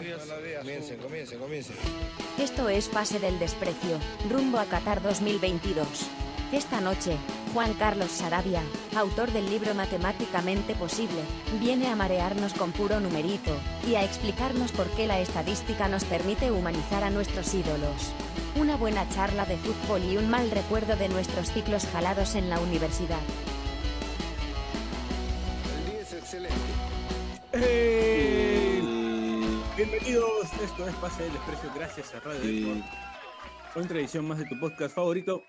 Comiencen, comiencen, comiencen. Esto es Pase del Desprecio, rumbo a Qatar 2022. Esta noche, Juan Carlos Sarabia, autor del libro Matemáticamente Posible, viene a marearnos con puro numerito, y a explicarnos por qué la estadística nos permite humanizar a nuestros ídolos. Una buena charla de fútbol y un mal recuerdo de nuestros ciclos jalados en la universidad. Bienvenidos, esto es Pase del Desprecio, gracias a Radio Sí. Otra edición más de tu podcast favorito.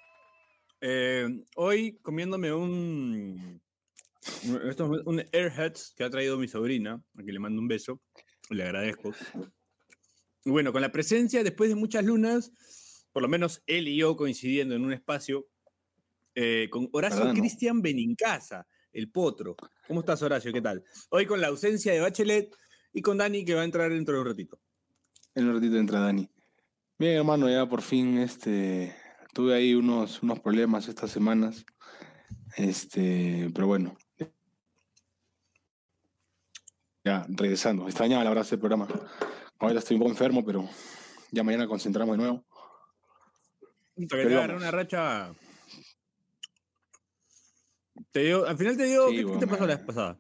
Eh, hoy comiéndome un, un Airheads que ha traído mi sobrina, a quien le mando un beso, le agradezco. Bueno, con la presencia, después de muchas lunas, por lo menos él y yo coincidiendo en un espacio, eh, con Horacio. Cristian Benincasa, el potro. ¿Cómo estás, Horacio? ¿Qué tal? Hoy con la ausencia de Bachelet y con Dani que va a entrar dentro de un ratito. En un ratito entra Dani. Bien, hermano, ya por fin este, tuve ahí unos, unos problemas estas semanas. Este, pero bueno. Ya, regresando. Extrañaba la verdad este programa. Ahora estoy un poco enfermo, pero ya mañana concentramos de nuevo. Pero una racha. Te dio, al final te. Sí, ¿Qué, te pasó la vez pasada?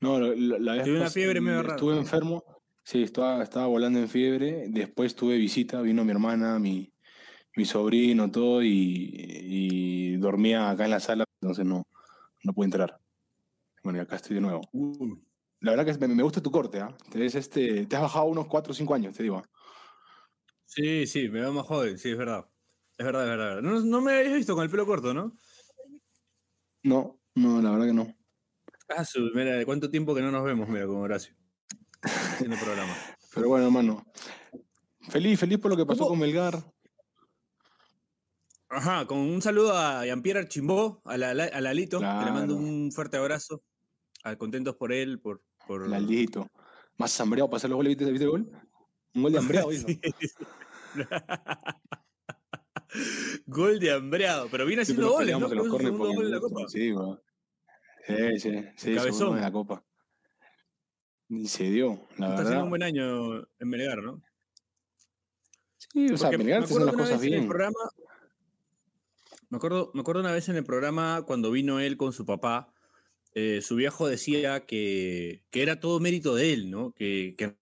No, la, la- vez una fiebre medio rara. Estuve enfermo. Sí, estaba, estaba volando en fiebre. Después tuve visita, vino mi hermana, mi, mi sobrino, todo, y, y dormía acá en la sala, entonces no, no pude entrar. Bueno, y acá estoy de nuevo. Uh, La verdad que me, me gusta tu corte, ¿ah? Te, ves este, te has bajado unos 4 o 5 años, te digo. sí, sí, me veo más joven, sí, es verdad. Es verdad, es verdad. No, no me habías visto con el pelo corto, ¿no? No, no, la verdad que no. Ah, su, mira, ¿de cuánto tiempo que no nos vemos, mira, con Horacio? Haciendo programa. Pero bueno, hermano. Feliz, feliz por lo que pasó ¿Cómo? con Melgar. Ajá, con un saludo a Jean-Pierre Archimbó, a, la, a Lalito, que le mando un fuerte abrazo. A- contentos por él, por. por... Laldito. Más hambreado para hacer los goles, ¿viste, ¿viste el gol? Un gol de hambreado. Sí, gol de hambreado, pero viene haciendo goles, ¿no? en los gol en la Copa. Sí, weón. Sí, sí, sí, Cabezón. en la Copa. Y se dio, la Está haciendo verdad. un buen año en Melgar, ¿no? Sí, o sea, Porque Melgar me está haciendo las cosas vez en el bien. programa. Me acuerdo, me acuerdo una vez en el programa cuando vino él con su papá. eh, su viejo decía que, que era todo mérito de él, ¿no? Que, que en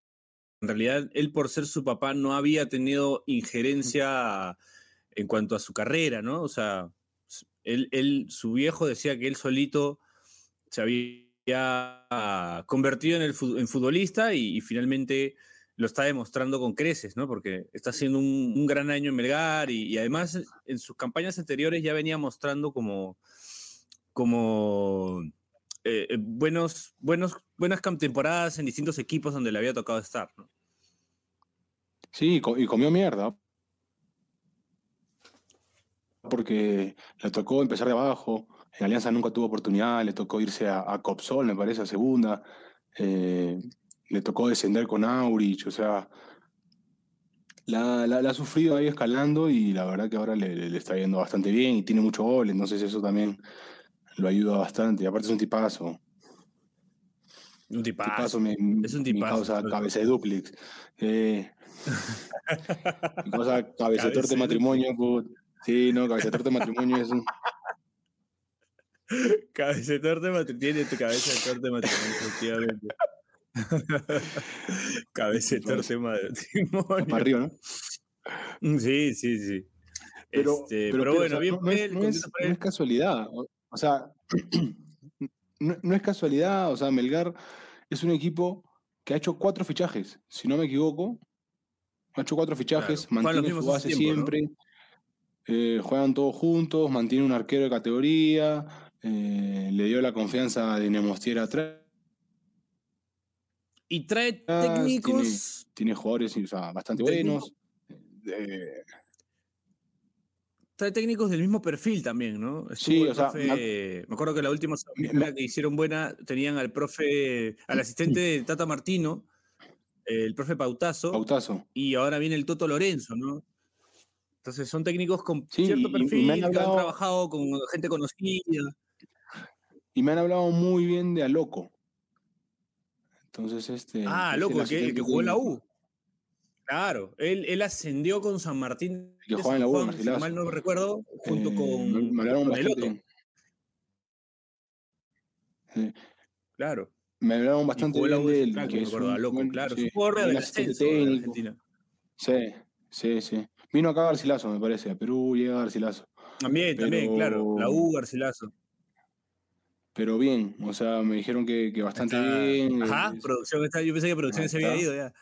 realidad él, por ser su papá, no había tenido injerencia en cuanto a su carrera, ¿no? O sea, él, él, su viejo decía que él solito se había convertido en, el, en futbolista y, y finalmente lo está demostrando con creces, ¿no? Porque está haciendo un, un gran año en Melgar y, y además en sus campañas anteriores ya venía mostrando como, como eh, eh, buenos, buenos, buenas temporadas en distintos equipos donde le había tocado estar, ¿no? Sí, y comió mierda. Porque le tocó empezar de abajo. En Alianza nunca tuvo oportunidad. Le tocó irse a, a Copsol, me parece, a segunda. eh, le tocó descender con Aurich. O sea, la, la- la ha sufrido ahí escalando y la verdad que ahora le, está yendo bastante bien y tiene mucho gol. Entonces, eso también lo ayuda bastante. Y aparte, es un tipazo. Un tipazo. Tipazo, mi, Es un mi tipazo, causa sí. cabeza de duplex. Eh, mi causa cabeza de matrimonio. put. Sí, no, cabeza de matrimonio es un... Cabeza de matrimonio. Tiene tu cabeza de matrimonio, efectivamente. cabeza de matrimonio. para arriba, ¿no? Sí, sí, sí. Pero, Este, pero, pero que, o bueno, sea, bien no, es, no no casualidad. O, o sea, no, no es casualidad. O sea, Melgar es un equipo que ha hecho cuatro fichajes, si no me equivoco. Ha hecho cuatro fichajes, Claro, mantiene su base tiempo, siempre. eh, juegan todos juntos, mantiene un arquero de categoría, eh, le dio la confianza de Nemostier atrás. Y trae Ah, técnicos. tiene jugadores o sea, bastante buenos. Eh, Trae técnicos del mismo perfil también, ¿no? Estuvo Sí, sea, me acuerdo que la última que hicieron buena tenían al profe, al asistente de Tata Martino, el profe Pautazo, Pautazo. y ahora viene el Toto Lorenzo, ¿no? Entonces son técnicos con Sí, cierto perfil, que han trabajado con gente conocida. Y me han hablado muy bien de Aloco. Entonces, este. Ah, es el loco, el que, que jugó en la. U. Claro, él, él ascendió con San Martín Que juega en la U, Juan, si mal no recuerdo, junto Eh, con, me- hablaron con el otro. Sí. Claro. Me hablaron bastante bien de él, que es un loco, buen- claro. sí, un jugador un de. Argentina. Sí, sí, sí. Vino acá Garcilaso, me parece. A Perú llega Garcilaso. También, también, claro. La Pero- U, Garcilaso. Pero bien, o sea, me dijeron que, que bastante Está- bien. Ajá, eh, producción está. Yo pensé que producción se había ido ya.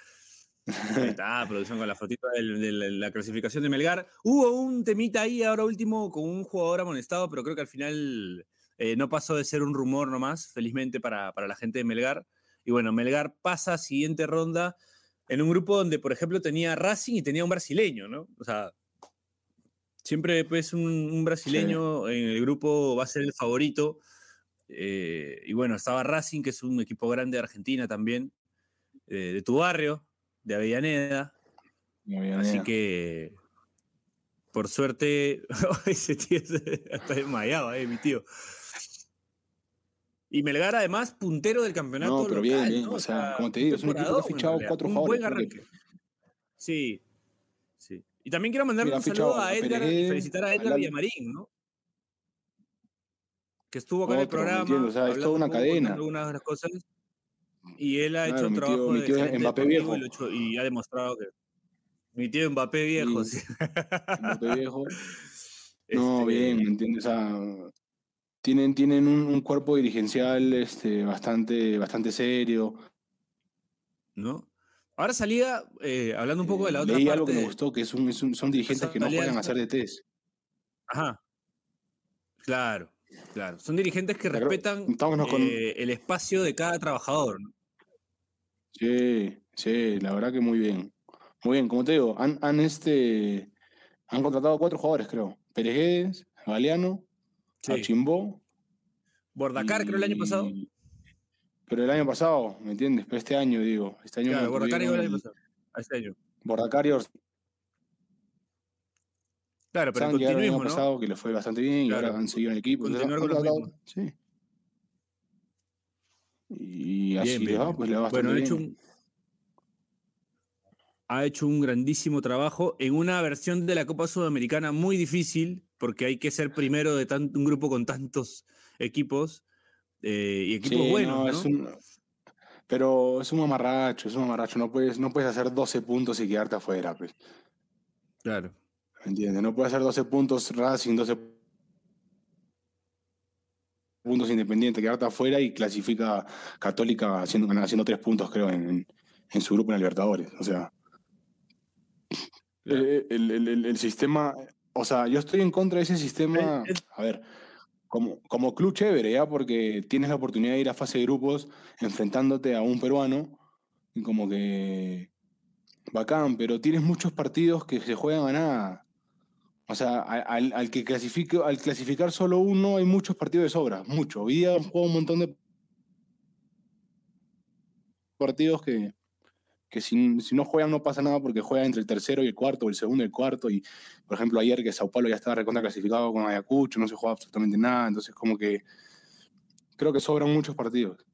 Ahí está, producción con la fotito de, la- la clasificación de Melgar. Hubo un temita ahí ahora último con un jugador amonestado, pero creo que al final eh, no pasó de ser un rumor nomás, felizmente para, para la gente de Melgar. Y bueno, Melgar pasa a siguiente ronda en un grupo donde, por ejemplo, tenía Racing y tenía un brasileño, ¿no? O sea, siempre pues un, un brasileño en el grupo va a ser el favorito. Eh, y bueno, estaba Racing, que es un equipo grande de Argentina también, eh, de tu barrio, de Avellaneda. Así que, por suerte, ese tío está desmayado, eh, mi tío. Y Melgar, además, puntero del campeonato. No, pero local, bien, bien, ¿no? o sea, como te digo, es un equipo que ha fichado cuatro Un jugadores, buen creo que- arranque. Sí, sí. Y también quiero mandarle un saludo a a Edgar, Perejé, felicitar a a Edgar Lalo. Villamarín, ¿no? Que estuvo acá en el Otro, ¿me programa. O sea, es toda una cadena. algunas de las cosas. Y él ha Claro, hecho un tío- trabajo de tío Mbappé viejo. Y, hecho- y ha demostrado que. Mi tío Mbappé viejo, Sí. sí. Mbappé viejo. No, Este, bien, ¿me entiendes? O sea, tienen, tienen un, un cuerpo dirigencial este, bastante, bastante serio. ¿No? Ahora salía, eh, hablando un poco de la Eh, otra Leí parte. algo que me gustó, que es un- es un- son dirigentes que no juegan a hacer de test. Ajá. Claro, claro. Son dirigentes que respetan con- eh, el espacio de cada trabajador. ¿no? Sí, sí, la verdad que muy bien. Muy bien, como te digo, han, han, este, han contratado cuatro jugadores, creo. Pérez, Galeano, Sí. Achimbó. Bordacar, creo, el año pasado. Pero el año pasado, ¿me entiendes? Pero este año, digo. Este año Claro, Bordacar llegó el año mantuvieron pasado. A este año. Bordacar y Orsán Claro, pero llegaron el año continuismo, ¿no? pasado, que les fue bastante bien, Claro, y ahora han seguido en el equipo. continuar con los Sí. Y así Bien, les va, pues le va bastante Bueno, ha bien. hecho, un, ha hecho un grandísimo trabajo en una versión de la Copa Sudamericana muy difícil, porque hay que ser primero de tan- un grupo con tantos equipos eh, y equipos Sí, buenos. no, ¿no? es un- pero es un amarracho, es un amarracho. No puedes, no puedes hacer 12 puntos y quedarte afuera, pues. Claro. ¿Me entiendes? No puedes hacer 12 puntos Racing, 12 puntos Independiente, quedarte afuera y clasifica Católica haciendo, haciendo tres puntos, creo, en, en- su grupo en Libertadores. O sea, eh, el, el- el- el sistema, o sea, yo estoy en contra de ese sistema. A ver, como, como club chévere, ¿ya? Porque tienes la oportunidad de ir a fase de grupos enfrentándote a un peruano y como que bacán, pero tienes muchos partidos que se juegan a nada. O sea, al, al que clasifique, al clasificar solo uno hay muchos partidos de sobra, mucho. Hoy día jugado un montón de partidos que, que si, si no juegan no pasa nada porque juegan entre el tercero y el cuarto, o el segundo y el cuarto. Y, por ejemplo, ayer que Sao Paulo ya estaba recontra clasificado con Ayacucho, no se juega absolutamente nada. Entonces, como que creo que sobran muchos partidos.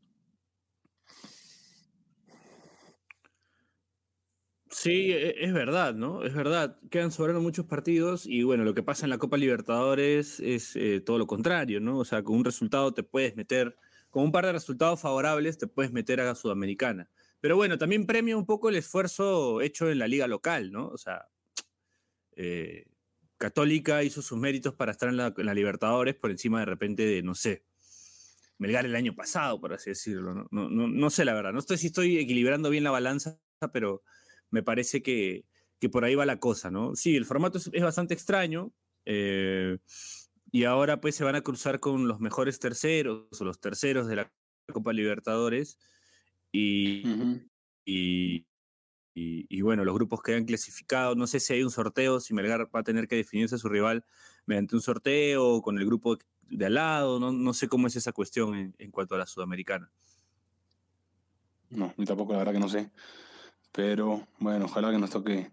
Sí, e- es verdad, ¿no? Es verdad. Quedan sobrando muchos partidos y bueno, lo que pasa en la Copa Libertadores es eh, todo lo contrario, ¿no? O sea, con un resultado te puedes meter, con un par de resultados favorables te puedes meter a la Sudamericana. Pero bueno, también premia un poco el esfuerzo hecho en la liga local, ¿no? O sea, eh, Católica hizo sus méritos para estar en la, Libertadores por encima de repente de, no sé, Melgar el año pasado, por así decirlo. ¿no? No, no, no sé la verdad, no sé si estoy equilibrando bien la balanza, pero me parece que, que por ahí va la cosa, ¿no? Sí, el formato es, es bastante extraño. eh, y ahora pues se van a cruzar con los mejores terceros o los terceros de la Copa Libertadores. Y, y, y- y bueno, los grupos quedan clasificados. No sé si hay un sorteo, si Melgar va a tener que definirse su rival mediante un sorteo o con el grupo de al lado. No, no sé cómo es esa cuestión en, en cuanto a la sudamericana. No, yo tampoco, la verdad que no sé. Pero bueno, ojalá que nos toque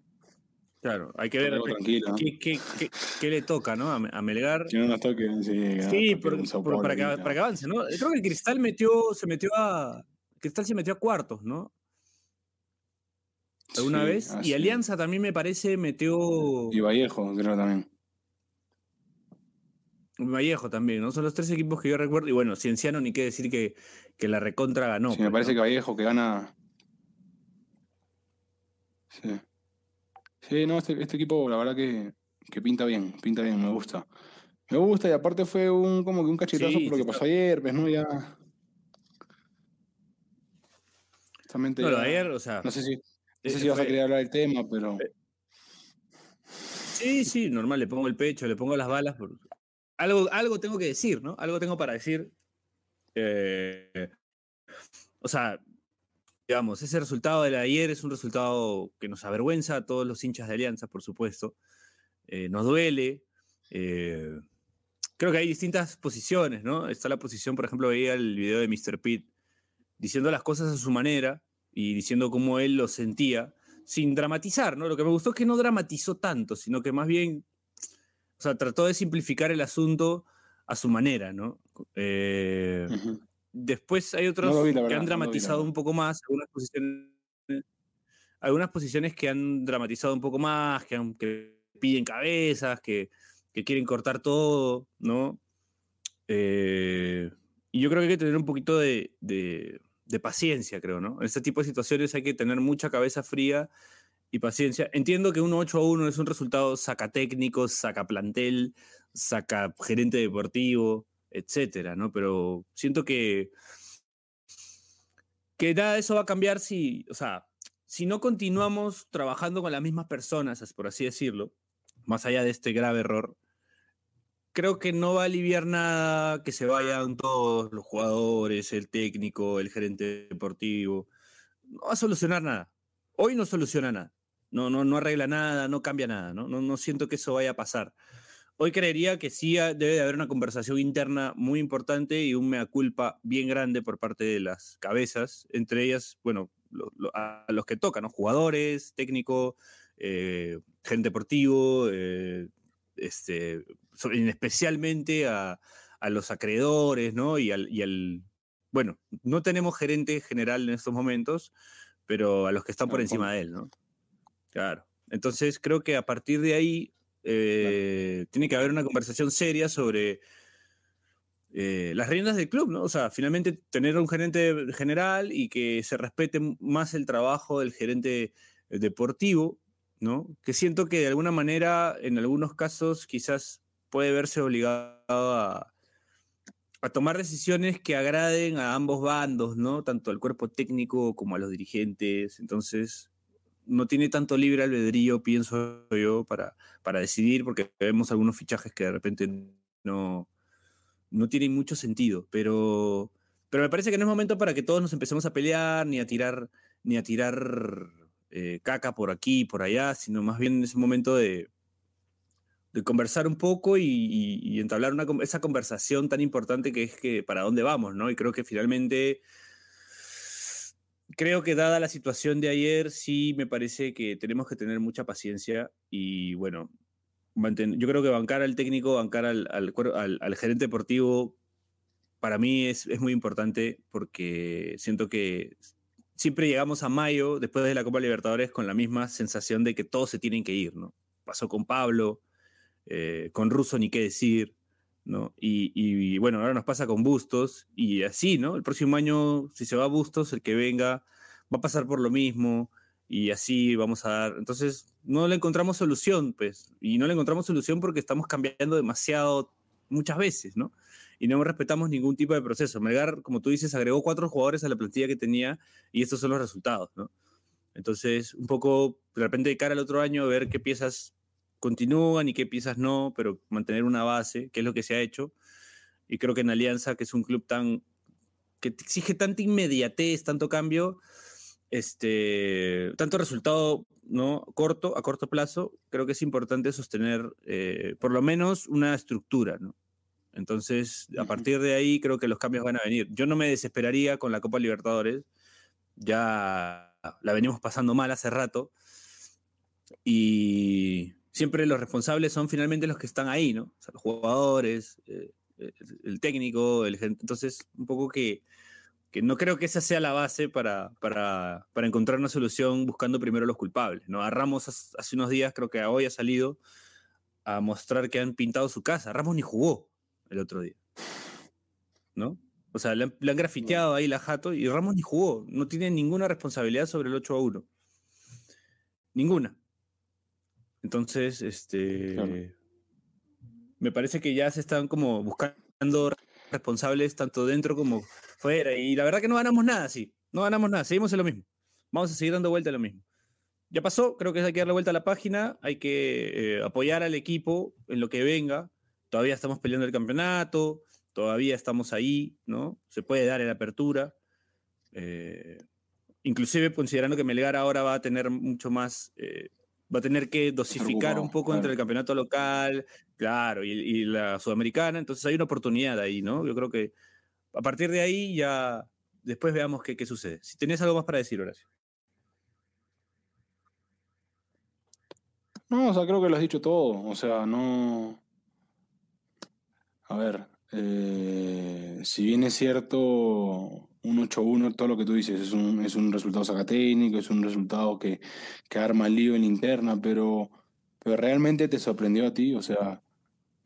Claro, hay que ver qué, qué- qué- le toca ¿no? a, Melgar. Que no nos toque, sí, Sí, por- por- para, que, para que avance, ¿no? Creo que Cristal metió, se metió a. Cristal se metió a cuartos, ¿no? Alguna Sí, vez. Y. Alianza también me parece metió. Y Vallejo, creo también. Vallejo también, ¿no? Son los tres equipos que yo recuerdo. Y bueno, Cienciano ni qué decir que, que la recontra ganó. sí, me pues, parece ¿no? que Vallejo que gana. Sí. Sí, no, este, este equipo, la verdad que, que pinta bien, pinta bien, me gusta. Me gusta, y aparte fue un como que un cachetazo Sí, por lo que pasó ayer, pues, ¿no? Ya. Justamente No, lo ayer, o sea. No sé si, no sé eh, si vas a querer hablar del tema, pero. Sí, sí, normal, le pongo el pecho, le pongo las balas. por- Algo, algo tengo que decir, ¿no? Algo tengo para decir. Eh, o sea, digamos, ese resultado de ayer es un resultado que nos avergüenza a todos los hinchas de Alianza, por supuesto. Eh, nos duele. eh, creo que hay distintas posiciones, ¿no? Está la posición, por ejemplo, veía el video de Mr. Pitt diciendo las cosas a su manera y diciendo cómo él lo sentía, sin dramatizar, ¿no? Lo que me gustó es que no dramatizó tanto, sino que más bien, o sea, trató de simplificar el asunto a su manera, ¿no? Eh. Después hay otros vi, que han no vi, dramatizado un poco más, algunas posiciones, algunas posiciones que han dramatizado un poco más, que, han- que piden cabezas, que, que quieren cortar todo, ¿no? Eh, y yo creo que hay que tener un poquito de, de- de paciencia, creo, ¿no? En este tipo de situaciones hay que tener mucha cabeza fría y paciencia. Entiendo que un 8 a 1 es un resultado saca técnico, saca plantel, saca gerente deportivo, etcétera, ¿no? Pero siento que, que nada de eso va a cambiar si, o sea, si no continuamos trabajando con las mismas personas, as- por así decirlo, más allá de este grave error, creo que no va a aliviar nada que se vayan todos los jugadores, el técnico, el gerente deportivo. No va a solucionar nada. Hoy no soluciona nada. No, no, no arregla nada, no cambia nada, ¿no? No, no siento que eso vaya a pasar. Hoy creería que sí debe de haber una conversación interna muy importante y un mea culpa bien grande por parte de las cabezas, entre ellas, bueno, lo- lo- a los que tocan, ¿no? Jugadores, técnico, eh, gente deportivo, eh, este, especialmente a, a los acreedores, ¿no? Y al, y al- bueno, no tenemos gerente general en estos momentos, pero a los que están por encima de él, ¿no? Claro. Entonces creo que a partir de ahí eh, tiene que haber una conversación seria sobre eh, las riendas del club, ¿no? O sea, finalmente tener un gerente general y que se respete más el trabajo del gerente deportivo, ¿no? Que siento que de alguna manera, en algunos casos, quizás puede verse obligado a, a tomar decisiones que agraden a ambos bandos, ¿no? Tanto al cuerpo técnico como a los dirigentes. Entonces, no tiene tanto libre albedrío, pienso yo, para, para decidir, porque vemos algunos fichajes que de repente no, no tienen mucho sentido. Pero, pero me parece que no es momento para que todos nos empecemos a pelear, ni a tirar, ni a tirar eh, caca por aquí y por allá, sino más bien es un momento de, de conversar un poco y, y- entablar una, esa conversación tan importante que es que para dónde vamos, ¿no? Y creo que finalmente creo que dada la situación de ayer, sí me parece que tenemos que tener mucha paciencia y bueno, manten- yo creo que bancar al técnico, bancar al, al al- al gerente deportivo, para mí es, es muy importante porque siento que siempre llegamos a mayo, después de la Copa Libertadores, con la misma sensación de que todos se tienen que ir, ¿no? Pasó con Pablo, eh, con Russo ni qué decir, ¿no? Y, y, bueno, ahora nos pasa con Bustos y así, ¿no? El próximo año, si se va Bustos, el que venga va a pasar por lo mismo y así vamos a dar. Entonces, no le encontramos solución, pues, y no le encontramos solución porque estamos cambiando demasiado muchas veces, ¿no? Y no respetamos ningún tipo de proceso. Melgar, como tú dices, agregó cuatro jugadores a la plantilla que tenía y estos son los resultados, ¿no? Entonces, un poco, de repente, de cara al otro año, ver qué piezas continúan y qué piezas no, pero mantener una base, que es lo que se ha hecho. Y creo que en Alianza, que es un club tan que te exige tanta inmediatez, tanto cambio, este, tanto resultado ¿no? corto, a corto plazo, creo que es importante sostener eh, por lo menos una estructura. ¿no? Entonces, a partir de ahí, creo que los cambios van a venir. Yo no me desesperaría con la Copa Libertadores, ya la venimos pasando mal hace rato, y siempre los responsables son finalmente los que están ahí, ¿no? O sea, los jugadores, eh, el técnico, el gente. Entonces, un poco que, que no creo que esa sea la base para, para, para encontrar una solución buscando primero los culpables. ¿no? A Ramos hace unos días, creo que hoy ha salido a mostrar que han pintado su casa. Ramos ni jugó el otro día. ¿No? O sea, le han, le han grafiteado ahí la jato y Ramos ni jugó. No tiene ninguna responsabilidad sobre el 8 a 1. Ninguna. Entonces, este. Claro. Me parece que ya se están como buscando responsables tanto dentro como fuera. Y la verdad que no ganamos nada, así. No ganamos nada, seguimos en lo mismo. Vamos a seguir dando vuelta a lo mismo. Ya pasó, creo que hay que darle vuelta a la página, hay que eh, apoyar al equipo en lo que venga. Todavía estamos peleando el campeonato, todavía estamos ahí, ¿no? Se puede dar en apertura. Eh, inclusive considerando que Melgar ahora va a tener mucho más, eh, va a tener que dosificar un poco claro. entre el campeonato local, claro, y, y la sudamericana, entonces hay una oportunidad ahí, ¿no? Yo creo que a partir de ahí ya después veamos qué, qué sucede. Si tenés algo más para decir, Horacio. No, o sea, creo que lo has dicho todo. O sea, no. A ver, eh, si bien es cierto, un 8-1, todo lo que tú dices, es un, es un resultado sacatécnico, es un resultado que, que arma el lío en interna, pero, pero realmente te sorprendió a ti. O sea,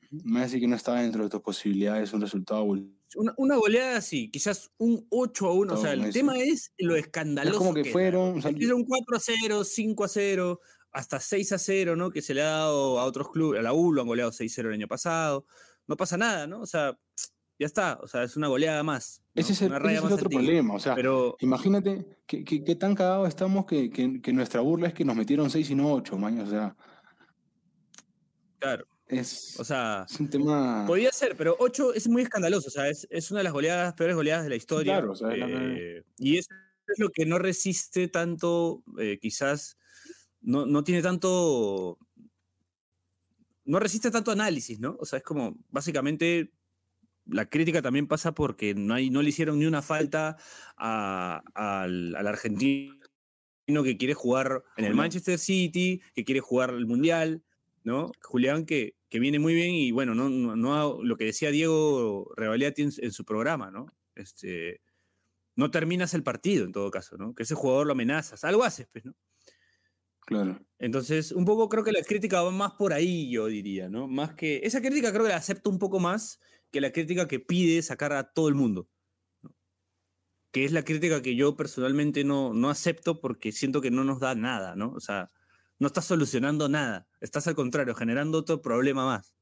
me parece que no estaba dentro de tus posibilidades un resultado. Una, una goleada así, quizás un 8 a 1. O sea, el eso. tema es lo escandaloso. Es como que es, fueron, o sea, un 4 a 0, 5 a 0, hasta 6 a 0, ¿no? Que se le ha dado a otros clubes. A la U lo han goleado 6-0 el año pasado. No pasa nada, ¿no? O sea, ya está. O sea, es una goleada más. ¿no? Ese es el, una ese raya es el más otro problema. O sea, Pero imagínate que- que tan cagados estamos que, que- que nuestra burla es que nos metieron 6 y no 8, maño. O sea, claro, es, o sea, es un tema. podía ser, pero 8 es muy escandaloso. O sea, es, es una de las goleadas, peores goleadas de la historia. Claro, o sea, es la eh, y eso es lo que no resiste tanto, eh, quizás, no, no tiene tanto, no resiste tanto análisis, ¿no? O sea, es como, básicamente, la crítica también pasa porque no, hay, no le hicieron ni una falta a- al, al argentino que quiere jugar en el. Manchester City, que quiere jugar el Mundial, ¿no? Julián que, que viene muy bien y bueno, no, no, no lo que decía Diego Revaliati en, en su programa, ¿no? Este, no terminas el partido en todo caso, ¿no? Que ese jugador lo amenazas, algo haces, pues, ¿no? Claro. Entonces, un poco creo que la crítica va más por ahí, yo diría, ¿no? Más que. Esa crítica creo que la acepto un poco más que la crítica que pide sacar a todo el mundo. ¿no? Que es la crítica que yo personalmente no, no acepto porque siento que no nos da nada, ¿no? O sea, no estás solucionando nada. Estás al contrario, generando otro problema más.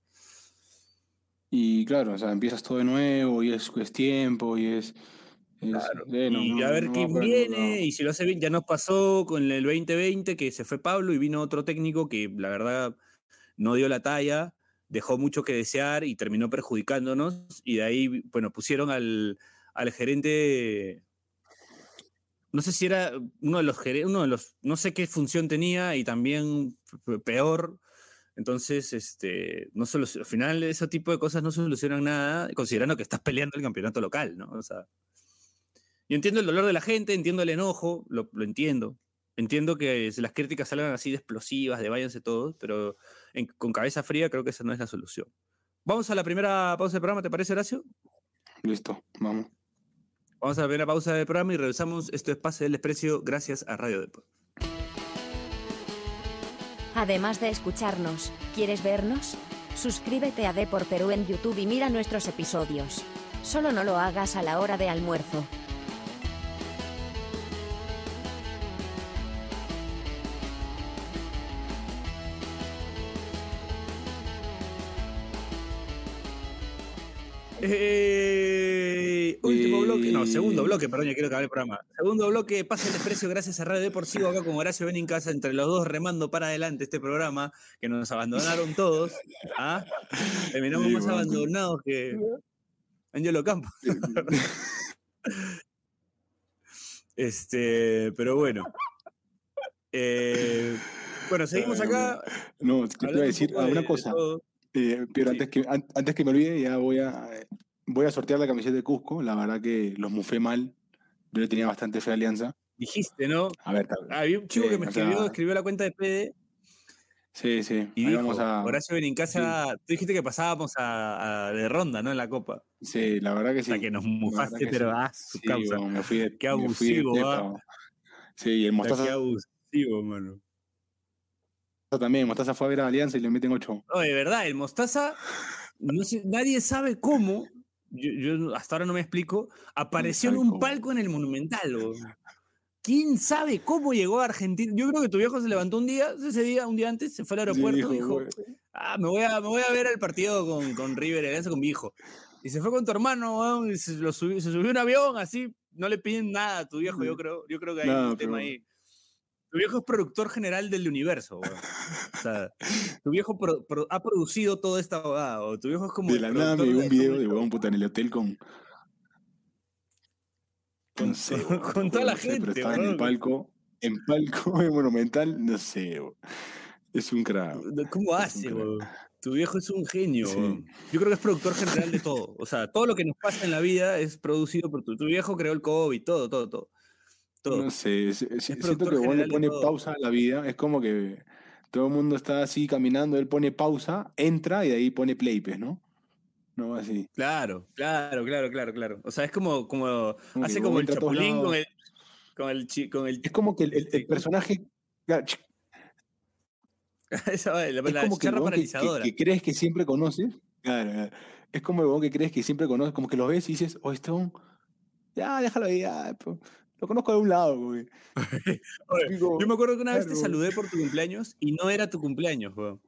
Y claro, o sea, empiezas todo de nuevo y es, es tiempo y es. es- eh, no, y no- a ver no quién viene, y si lo hace bien, ya nos pasó con el 2020 que se fue Pablo y vino otro técnico que la verdad no dio la talla, dejó mucho que desear y terminó perjudicándonos. Y de ahí, bueno, pusieron al, al gerente, no sé si era uno de los gerentes, uno de los, no sé qué función tenía y también peor. Entonces, este, no solo, al final ese tipo de cosas no solucionan nada, considerando que estás peleando el campeonato local, ¿no? O sea, yo entiendo el dolor de la gente, entiendo el enojo, lo, lo entiendo. Entiendo que las críticas salgan así de explosivas, de váyanse todos, pero en- con cabeza fría creo que esa no es la solución. Vamos a la primera pausa del programa, ¿te parece, Horacio? Listo, vamos. Vamos a la primera pausa del programa y regresamos. Esto es Pase del Desprecio gracias a Radio Depot. Además de escucharnos, ¿quieres vernos? Suscríbete a Depor Perú en YouTube y mira nuestros episodios. Solo no lo hagas a la hora de almuerzo. Eh, último bloque, no, segundo Eh. bloque, perdón, ya quiero acabar el programa. Segundo bloque, pase el desprecio gracias a Radio Deportivo, acá con Horacio Benincasa, entre los dos remando para adelante este programa, que nos abandonaron todos. ¿ah? Terminamos Sí, más bueno. abandonados que Angelo Campo. Este, pero bueno. Eh, bueno, seguimos acá. No, te iba a decir ah, una cosa. todo. Eh, pero Sí. antes, que, an- antes que me olvide, ya voy a, voy a sortear la camiseta de Cusco. La verdad que los mufé mal. Yo le tenía bastante fe a Alianza. Dijiste, ¿no? A ver, Había un chico Sí, que me o sea- escribió, escribió la cuenta de PD Sí, sí. Y ahí dijo, vamos a- Horacio Benincasa, tú dijiste que pasábamos a, a- de ronda, ¿no? En la Copa. Sí, la verdad que O sí. sea, que nos mufaste, que pero sí. ah, su Sí, causa. weón, me fui de, Qué me fui de abusivo, pepa, ah. Sí, y el O Mostaza Qué abusivo, mano. También. Mostaza fue a ver a Alianza y le meten 8. No, de verdad, el Mostaza, no sé, nadie sabe cómo, yo, yo hasta ahora no me explico, apareció en un palco en el Monumental. ¿Quién sabe cómo llegó a Argentina? Yo creo que tu viejo se levantó un día, ese día, un día antes, se fue al aeropuerto y dijo, ah, me voy a, me voy a ver el partido con, con River, Alianza con mi hijo. Y se fue con tu hermano, y se, lo subió, se subió a un avión, así, no le piden nada a tu viejo, yo creo, yo creo que hay Nada, un tema pero- ahí. Tu viejo es productor general del universo, weón. O sea, tu viejo pro- pro- ha producido toda esta abogada, o tu viejo es como De la nada me un video de huevón puta en el hotel con. Con- toda la sé, Pero gente, estaba en el palco, en palco en Monumental, no sé, huevón. Es un crack. ¿Cómo hace, weón? Tu viejo es un genio. Sí. Yo creo que es productor general de todo. O sea, todo lo que nos pasa en la vida es producido por tu, tu viejo, creó el COVID, todo, todo, todo. Todo. No sé, es- es- siento que Huevón le pone pausa a la vida. Es como que todo el mundo está así caminando, él pone pausa, entra y de ahí pone play, pues, ¿no? No, así. Claro, claro, claro, claro, claro. O sea, es como, como hace como el chapulín con el, con el, chi- con el, Es como que el, el- el Este, personaje. esa, la, Es la como que huevón que, que- paralizadora. crees que siempre conoces. Claro, claro. Es como el huevón que crees que siempre conoces, como que lo ves y dices, oh, este ya, déjalo ahí, ya, lo conozco de un lado, güey. Oye, Digo, Yo me acuerdo que una vez te saludé por tu cumpleaños y no era tu cumpleaños, weón.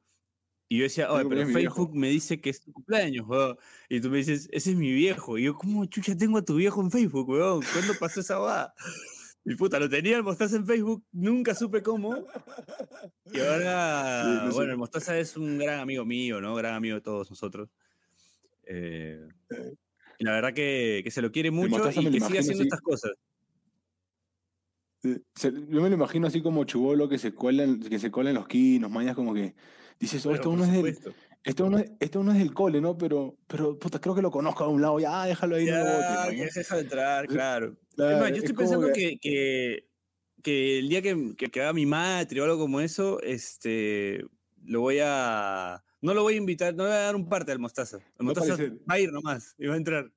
Y yo decía, oye, pero. Facebook me dice que es tu cumpleaños, weón. Y tú me dices, ese es mi viejo. Y yo, ¿cómo chucha tengo a tu viejo en Facebook, weón? ¿Cuándo pasó esa boda? Y puta, lo tenía el Mostaza en Facebook, nunca supe cómo. Y ahora, Sí, no sé. bueno, el Mostaza es un gran amigo mío, ¿no? Gran amigo de todos nosotros. Eh, y la verdad que, que se lo quiere mucho y que sigue haciendo así. estas cosas. Eh, yo me lo imagino así como chubolo que se cuela en, que se cola en los quinos, mañas como que dices, oh, esto uno es del, esto uno es, esto uno es del cole, ¿no? Pero, pero puta, creo que lo conozco a un lado, ya, déjalo ahí, no Ya, mañas. que deja de entrar, claro. Es Claro, yo es estoy como pensando que- que, que, el día que, que, que haga mi madre o algo como eso, este, lo voy a... No lo voy a invitar, no le voy a dar un parte al Mostaza. El Mostaza va a ir nomás y va a entrar.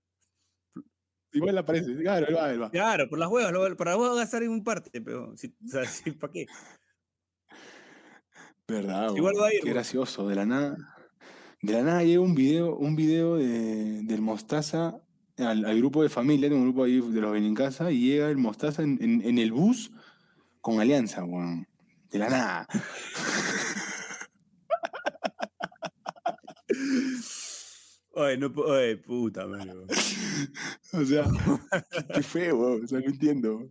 Igual aparece, claro, él va, él va. Claro, por las huevas, lo para las huevas gastar en un parte, pero, si, o sea, sí, ¿para qué? Verdad, Igual weón, va a ir, Qué gracioso, de la nada. De la nada llega un video, un video de, del Mostaza al, al grupo de familia, tengo un grupo ahí de los Benincasa, y llega el Mostaza en, en- en el bus con Alianza, weón. De la nada. Oye, no, oye, puta, madre. O sea, qué feo. O sea, no entiendo.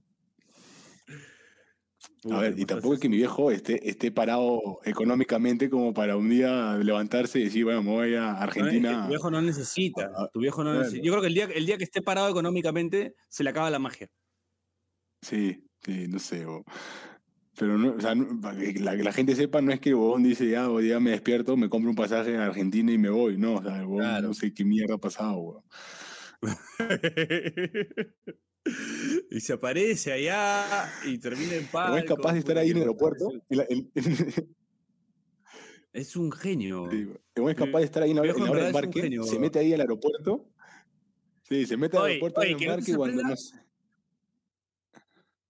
A ver, y tampoco es que mi viejo esté, esté parado económicamente como para un día levantarse y decir, bueno, me voy a Argentina. Tu viejo no necesita. Ah, Tu viejo no claro. necesita. Yo creo que el día, el día que esté parado económicamente, se le acaba la magia. Sí, sí, no sé. bo. Pero no, o sea, no- para que la, que la gente sepa, no es que el dice, ya, hoy día me despierto, me compro un pasaje a Argentina y me voy. No, o sea, el Bobón Claro. no sé qué mierda ha pasado, weón. y se aparece allá y termina en paz. Es capaz de estar ahí en el aeropuerto. la- Es un genio. sí, es capaz de estar ahí en la, hora embarque, genio, se mete ahí al aeropuerto. Sí, se mete al Oye, aeropuerto oye, embarque cuando sorprenda- no sé-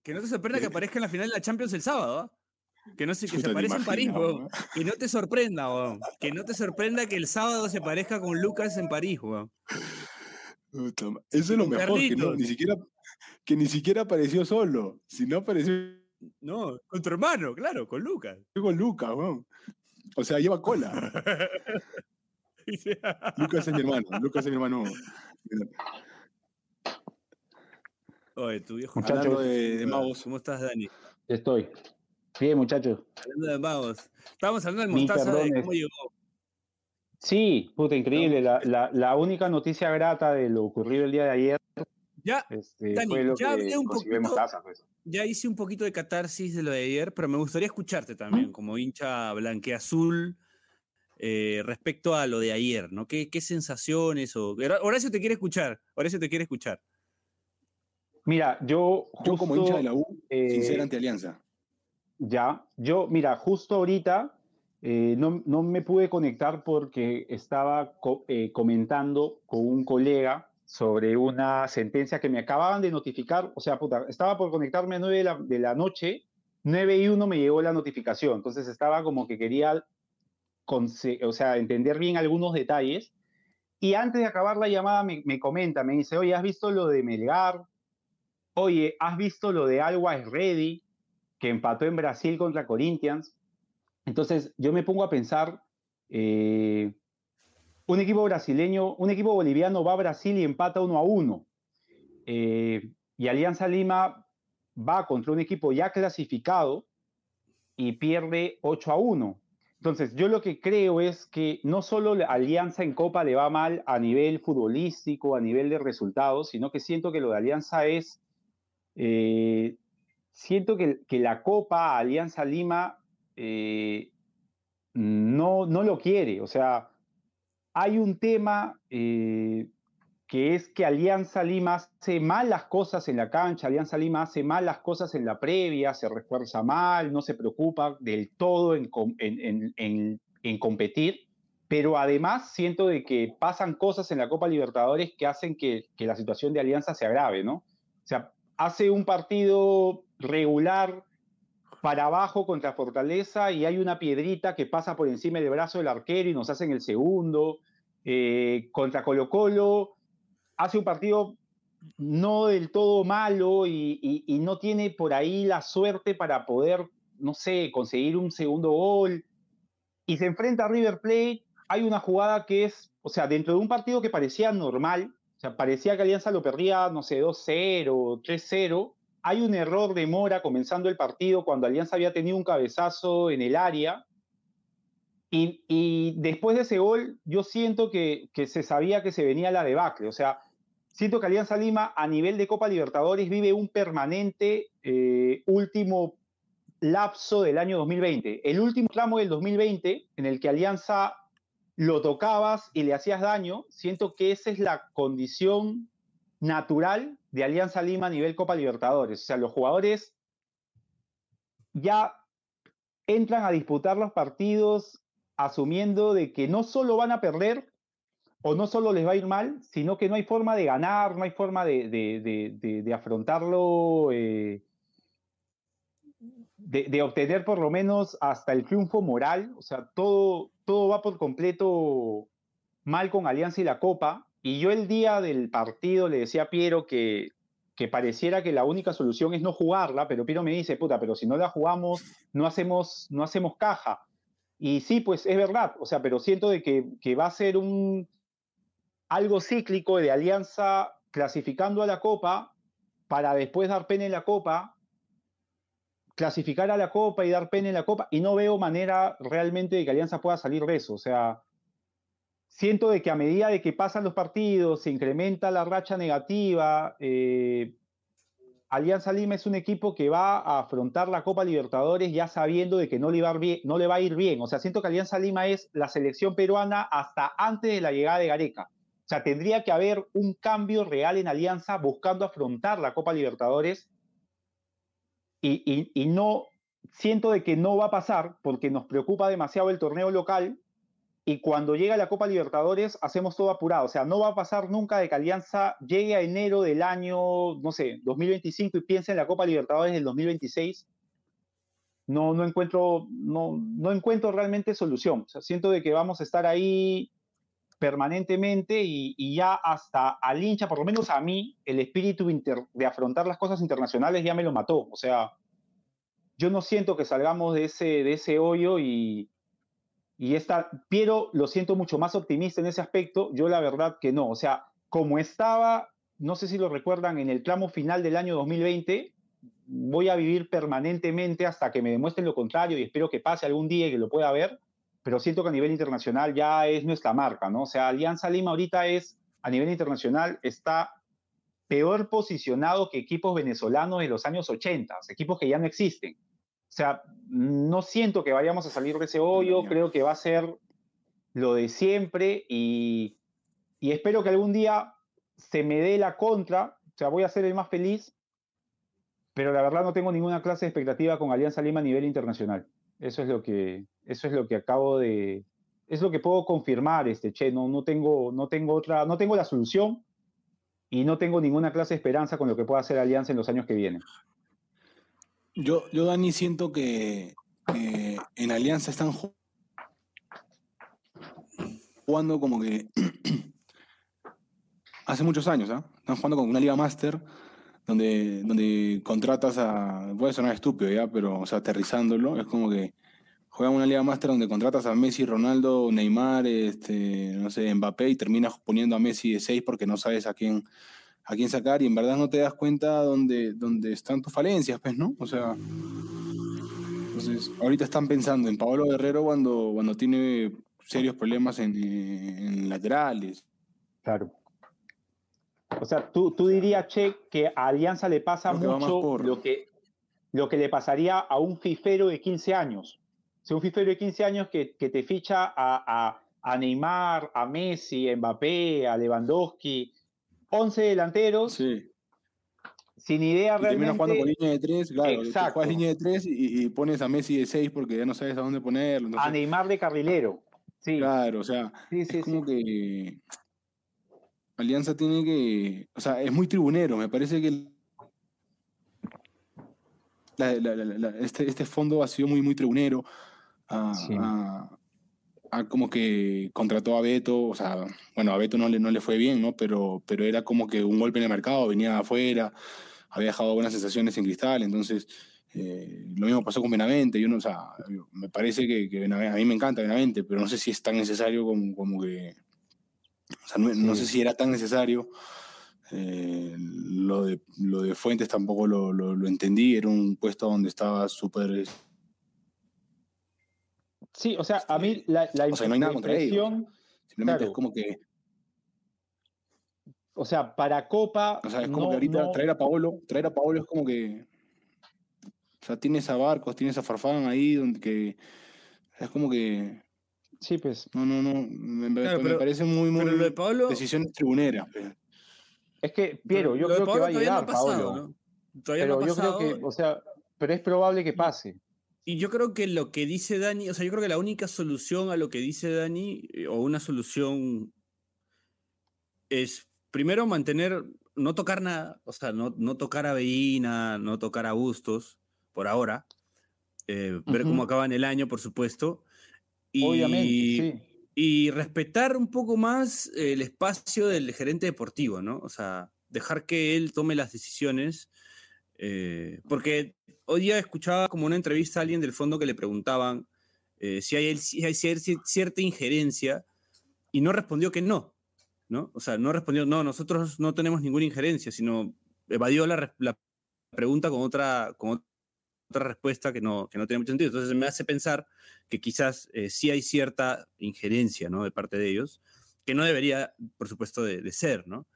Que no te sorprenda que aparezca en la final de la Champions el sábado, ¿ah? Que no sé, que se te aparece en París, weón. Que no te sorprenda, weón. Que no te sorprenda que el sábado se parezca con Lucas en París, weón. Eso es lo mejor, que, no, ni siquiera, que ni siquiera apareció solo, sino apareció No, con tu hermano, claro, con Lucas. con Lucas, weón. O sea, lleva cola. Lucas es mi hermano, Lucas es mi hermano. Oye, tu viejo. Muchachos. Hablando de, de magos, ¿Cómo estás, Dani? Estoy. Bien, muchachos. Hablando de magos. Estábamos hablando del mostaza de cómo llegó. Sí, puta, increíble. La, la, la única noticia grata de lo ocurrido el día de ayer Ya, este, Dani, fue lo ya hablé que un poquito- Mostaza, pues. ya hice un poquito de catarsis de lo de ayer, pero me gustaría escucharte también, como hincha blanqueazul, eh, respecto a lo de ayer, ¿no? ¿Qué, qué sensaciones? O... Horacio te quiere escuchar, Horacio te quiere escuchar. Mira, yo. yo como justo, hincha de la U, eh, sin ser anti-alianza. Ya, yo, mira, justo ahorita Eh, no, no, me pude conectar porque estaba co eh, comentando con un colega sobre una sentencia que me acababan de notificar. O sea, puta, estaba por conectarme a 9 de la, de la noche, 9 y 1 me llegó la notificación. Entonces estaba como que quería, o sea, entender bien algunos detalles. Y antes de acabar la llamada me, me comenta, me dice, oye, ¿has visto lo de Melgar? Oye, ¿has visto lo de Always Ready, que empató en Brasil contra Corinthians? Entonces yo me pongo a pensar, eh, un equipo brasileño, un equipo boliviano va a Brasil y empata uno a uno. Eh, y Alianza Lima va contra un equipo ya clasificado y pierde 8 a 1. Entonces, yo lo que creo es que no solo la Alianza en Copa le va mal a nivel futbolístico, a nivel de resultados, sino que siento que lo de Alianza es, eh, siento que, la Copa Alianza Lima eh, no, no lo quiere. O sea, hay un tema eh, que es que Alianza Lima hace mal las cosas en la cancha, Alianza Lima hace mal las cosas en la previa, se refuerza mal, no se preocupa del todo en, en, en, en competir, pero además siento de que pasan cosas en la Copa Libertadores que hacen que, que la situación de Alianza se agrave, ¿no? O sea, hace un partido regular, para abajo contra Fortaleza y hay una piedrita que pasa por encima del brazo del arquero y nos hacen el segundo. Eh, contra Colo Colo hace un partido no del todo malo y, y, no tiene por ahí la suerte para poder, no sé, conseguir un segundo gol. Y se enfrenta a River Plate. Hay una jugada que es, o sea, dentro de un partido que parecía normal, parecía que Alianza lo perdía, no sé, 2-0, 3-0 hay un error de Mora comenzando el partido cuando Alianza había tenido un cabezazo en el área. Y, después de ese gol, yo siento que, que, se sabía que se venía la debacle. O sea, siento que Alianza Lima a nivel de Copa Libertadores vive un permanente eh, último lapso del año 2020. El último tramo del 2020 en el que Alianza lo tocabas y le hacías daño, siento que esa es la condición natural de Alianza Lima a nivel Copa Libertadores. O sea, los jugadores ya entran a disputar los partidos asumiendo de que no solo van a perder o no solo les va a ir mal, sino que no hay forma de ganar, no hay forma de, de, de, afrontarlo, eh, de, obtener por lo menos hasta el triunfo moral. O sea, todo, todo va por completo mal con Alianza y la Copa. Y yo el día del partido le decía a Piero que, que pareciera que la única solución es no jugarla, pero Piero me dice, puta, pero si no la jugamos, no hacemos, no hacemos caja. Y sí, pues es verdad, o sea, pero siento de que, que va a ser un algo cíclico de Alianza clasificando a la Copa para después dar pena en la Copa, clasificar a la Copa y dar pena en la Copa, y no veo manera realmente de que Alianza pueda salir de eso. O sea, siento de que a medida de que pasan los partidos, se incrementa la racha negativa. Eh, Alianza Lima es un equipo que va a afrontar la Copa Libertadores ya sabiendo de que no le, va no le va a ir bien. O sea, siento que Alianza Lima es la selección peruana hasta antes de la llegada de Gareca. O sea, tendría que haber un cambio real en Alianza buscando afrontar la Copa Libertadores y, y, y no siento de que no va a pasar porque nos preocupa demasiado el torneo local y cuando llega la Copa Libertadores hacemos todo apurado. O sea, no va a pasar nunca de que Alianza llegue a enero del año, no sé, 2025 y piense en la Copa Libertadores del 2026. No, no, encuentro, no, no encuentro realmente solución. O sea, siento de que vamos a estar ahí permanentemente y, ya hasta al hincha, por lo menos a mí, el espíritu de afrontar las cosas internacionales ya me lo mató. O sea, yo no siento que salgamos de ese, de ese hoyo y, y esta, Piero lo siento mucho más optimista en ese aspecto, yo la verdad que no. O sea, como estaba, no sé si lo recuerdan, en el tramo final del año 2020, voy a vivir permanentemente hasta que me demuestren lo contrario y espero que pase algún día y que lo pueda ver, pero siento que a nivel internacional ya es nuestra marca, ¿no? O sea, Alianza Lima ahorita es, a nivel internacional, está peor posicionado que equipos venezolanos de los años 80, equipos que ya no existen. O sea, no siento que vayamos a salir de ese hoyo, creo que va a ser lo de siempre y, y, espero que algún día se me dé la contra, o sea, voy a ser el más feliz pero la verdad no tengo ninguna clase de expectativa con Alianza Lima a nivel internacional. Eso es lo que, eso es lo que acabo de, es lo que puedo confirmar, este, che, no, no tengo, no tengo otra, no tengo la solución y no tengo ninguna clase de esperanza con lo que pueda hacer Alianza en los años que vienen. Yo, yo Dani, siento que, que en Alianza están ju- jugando como que hace muchos años, ¿ah? Están jugando con una liga máster donde, donde contratas a. Puede sonar estúpido ya, pero o sea, aterrizándolo, es como que juegan una liga máster donde contratas a Messi, Ronaldo, Neymar, este, no sé, Mbappé y terminas poniendo a Messi de 6 porque no sabes a quién, a quién sacar y en verdad no te das cuenta dónde, dónde están tus falencias, pues, ¿no? O sea. Entonces, ahorita están pensando en Pablo Guerrero cuando, cuando tiene serios problemas en, en laterales. Claro. O sea, tú, tú dirías, Che, que a Alianza le pasa Creo que mucho por- lo, que, lo que le pasaría a un fifero de 15 años. Sea, un fifero de 15 años que, que te ficha a, a- a Neymar, a Messi, a Mbappé, a Lewandowski, 11 delanteros Sí. sin idea Y terminas jugando con realmente línea de tres, claro. te Exacto. Juegas línea de tres y, y pones a Messi de seis porque ya no sabes a dónde ponerlo. a Neymar de carrilero. Sí, Claro, o sea, sí, sí. es como que Alianza tiene que, o sea, es muy tribunero, me parece que el- la- la- la- la- este, este fondo ha sido muy, muy tribunero. Sí. ha como que contrató a Beto, o sea, bueno, a Beto no le, no le fue bien, ¿no? Pero, pero era como que un golpe en el mercado, venía de afuera, había dejado buenas sensaciones en Cristal, entonces eh, lo mismo pasó con Benavente, yo no, o sea, me parece que, que a mí me encanta Benavente, pero no sé si es tan necesario como, como que, o sea, no, no sé si era tan necesario. Eh, lo, de, lo de Fuentes tampoco lo, lo- lo entendí, era un puesto donde estaba súper... Sí, o sea, a mí la, la, O sea, no hay nada la contra ellos. impresión, Simplemente Claro. es como que, o sea, para Copa, o sea, es como no- que ahorita no- traer a Paolo, traer a Paolo es como que, o sea, tienes a Barcos, tienes a Farfán ahí, donde que, es como que, sí, pues, no, no, no, me, me- Claro, me pero- parece muy, muy, Pero lo de Pablo. decisiones tribuneras. pues. es que, Piero, pero yo creo que va a todavía no llegar, ha pasado, Paolo. Pero yo creo que, o sea, pero es probable que pase. Y yo creo que lo que dice Dani, o sea, yo creo que la única solución a lo que dice Dani, eh, o una solución, es primero mantener, no tocar nada, o sea, no, no tocar a Veína, no tocar a Bustos, por ahora, eh, ver Ujú. cómo acaba en el año, por supuesto, y, Obviamente, sí. y respetar un poco más el espacio del gerente deportivo, ¿no? O sea, dejar que él tome las decisiones, eh, porque hoy día escuchaba como una entrevista a alguien del fondo que le preguntaban eh, si, hay, si hay cier- cier- cierta injerencia y no respondió que no, ¿no? O sea, no respondió, no, nosotros no tenemos ninguna injerencia, sino evadió la, la pregunta con otra, con otra respuesta que no, que no tiene mucho sentido. Entonces me hace pensar que quizás eh, sí hay cierta injerencia, ¿no? De parte de ellos, que no debería, por supuesto, de, de ser, ¿no?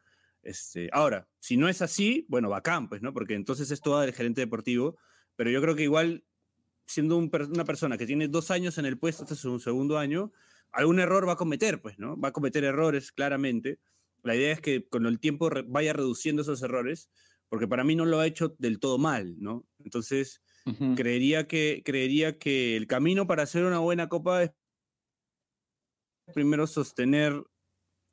Este, ahora, si no es así, bueno, bacán, pues, ¿no? Porque entonces es todo del gerente deportivo, pero yo creo que igual, siendo un una persona que tiene dos años en el puesto, este es su segundo año, algún error va a cometer, pues, ¿no? Va a cometer errores, claramente. La idea es que con el tiempo vaya reduciendo esos errores, porque para mí no lo ha hecho del todo mal, ¿no? Entonces, creería que, creería que el camino para hacer una buena copa es primero sostener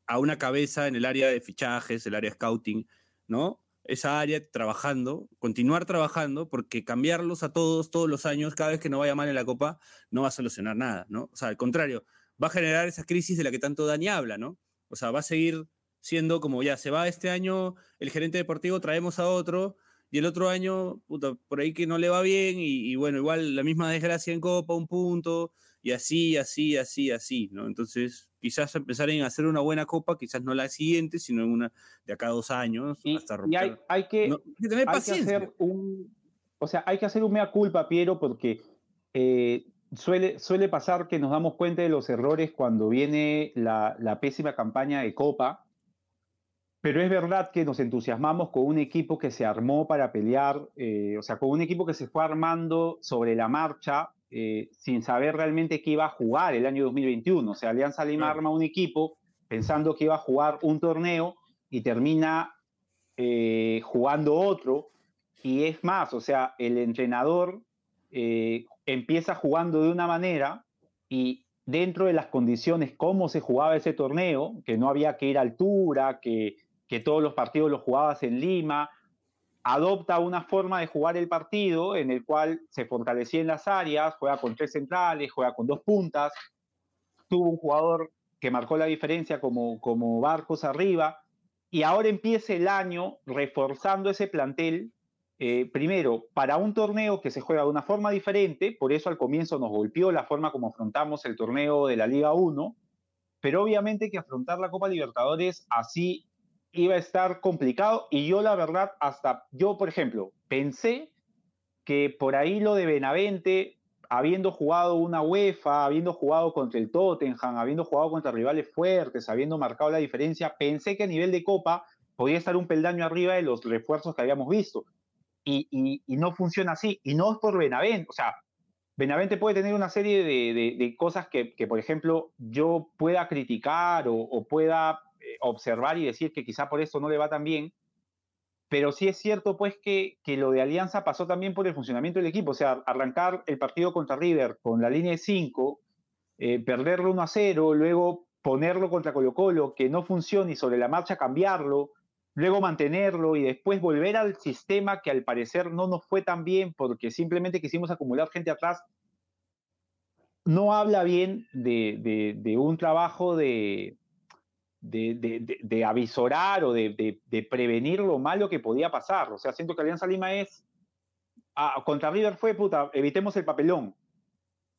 a una cabeza en el área de fichajes, el área de scouting, ¿no? Esa área trabajando, continuar trabajando, porque cambiarlos a todos, todos los años, cada vez que no vaya mal en la copa, no va a solucionar nada, ¿no? O sea, al contrario, va a generar esa crisis de la que tanto Dani habla, ¿no? O sea, va a seguir siendo como ya se va este año el gerente deportivo, traemos a otro, y el otro año, puta, por ahí que no le va bien, y, y bueno, igual la misma desgracia en Copa, un punto, y así, así, así, así, ¿no? Entonces, quizás empezar en hacer una buena Copa, quizás no la siguiente, sino en una de acá a dos años, Y, hasta y romper. hay, hay que, No, hay que tener hay que paciencia. hacer un, o sea, hay que hacer un mea culpa, Piero, porque eh, suele, suele pasar que nos damos cuenta de los errores cuando viene la, la pésima campaña de Copa, pero es verdad que nos entusiasmamos con un equipo que se armó para pelear, eh, o sea, con un equipo que se fue armando sobre la marcha eh, sin saber realmente qué iba a jugar el año 2021. O sea, Alianza Lima arma un equipo pensando que iba a jugar un torneo y termina eh, jugando otro. y es más, o sea, el entrenador eh, empieza jugando de una manera y dentro de las condiciones cómo se jugaba ese torneo, que no había que ir a altura, que, que todos los partidos los jugabas en Lima, adopta una forma de jugar el partido en el cual se fortalecía en las áreas, juega con tres centrales, juega con dos puntas, tuvo un jugador que marcó la diferencia como, como Barcos arriba, y ahora empieza el año reforzando ese plantel, eh, primero, para un torneo que se juega de una forma diferente, por eso al comienzo nos golpeó la forma como afrontamos el torneo de la Liga 1, pero obviamente que afrontar la Copa Libertadores así iba a estar complicado y yo la verdad hasta, yo por ejemplo, pensé que por ahí lo de Benavente, habiendo jugado una UEFA, habiendo jugado contra el Tottenham, habiendo jugado contra rivales fuertes, habiendo marcado la diferencia, pensé que a nivel de Copa podía estar un peldaño arriba de los refuerzos que habíamos visto. Y, no funciona así. Y no es por Benavente. O sea, Benavente puede tener una serie de, cosas que, por ejemplo, yo pueda criticar o pueda eh, observar y decir que quizá por eso no le va tan bien, pero sí es cierto pues que, que lo de Alianza pasó también por el funcionamiento del equipo, o sea, arrancar el partido contra River con la línea de 5, eh, perderlo 1 a 0, luego ponerlo contra Colo Colo, que no funcione y sobre la marcha cambiarlo, luego mantenerlo y después volver al sistema que al parecer no nos fue tan bien porque simplemente quisimos acumular gente atrás, no habla bien de, de un trabajo de, de, avisorar o de, prevenir lo malo que podía pasar. O sea, siento que Alianza Lima es, ah, contra River fue, puta, evitemos el papelón.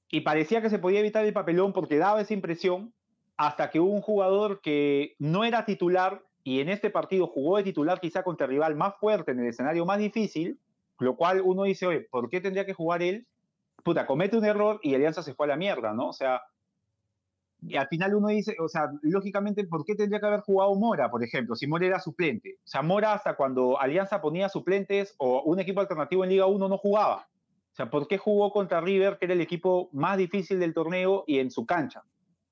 Y parecía que se podía evitar el papelón porque daba esa impresión hasta que hubo un jugador que no era titular y en este partido jugó de titular quizá contra el rival más fuerte en el escenario más difícil, lo cual uno dice, oye, ¿por qué tendría que jugar él? Puta, comete un error y Alianza se fue a la mierda, ¿no? O sea, y al final uno dice, o sea, lógicamente, ¿por qué tendría que haber jugado Mora, por ejemplo, si Mora era suplente? O sea, Mora hasta cuando Alianza ponía suplentes o un equipo alternativo en Liga 1 no jugaba. O sea, ¿por qué jugó contra River, que era el equipo más difícil del torneo y en su cancha?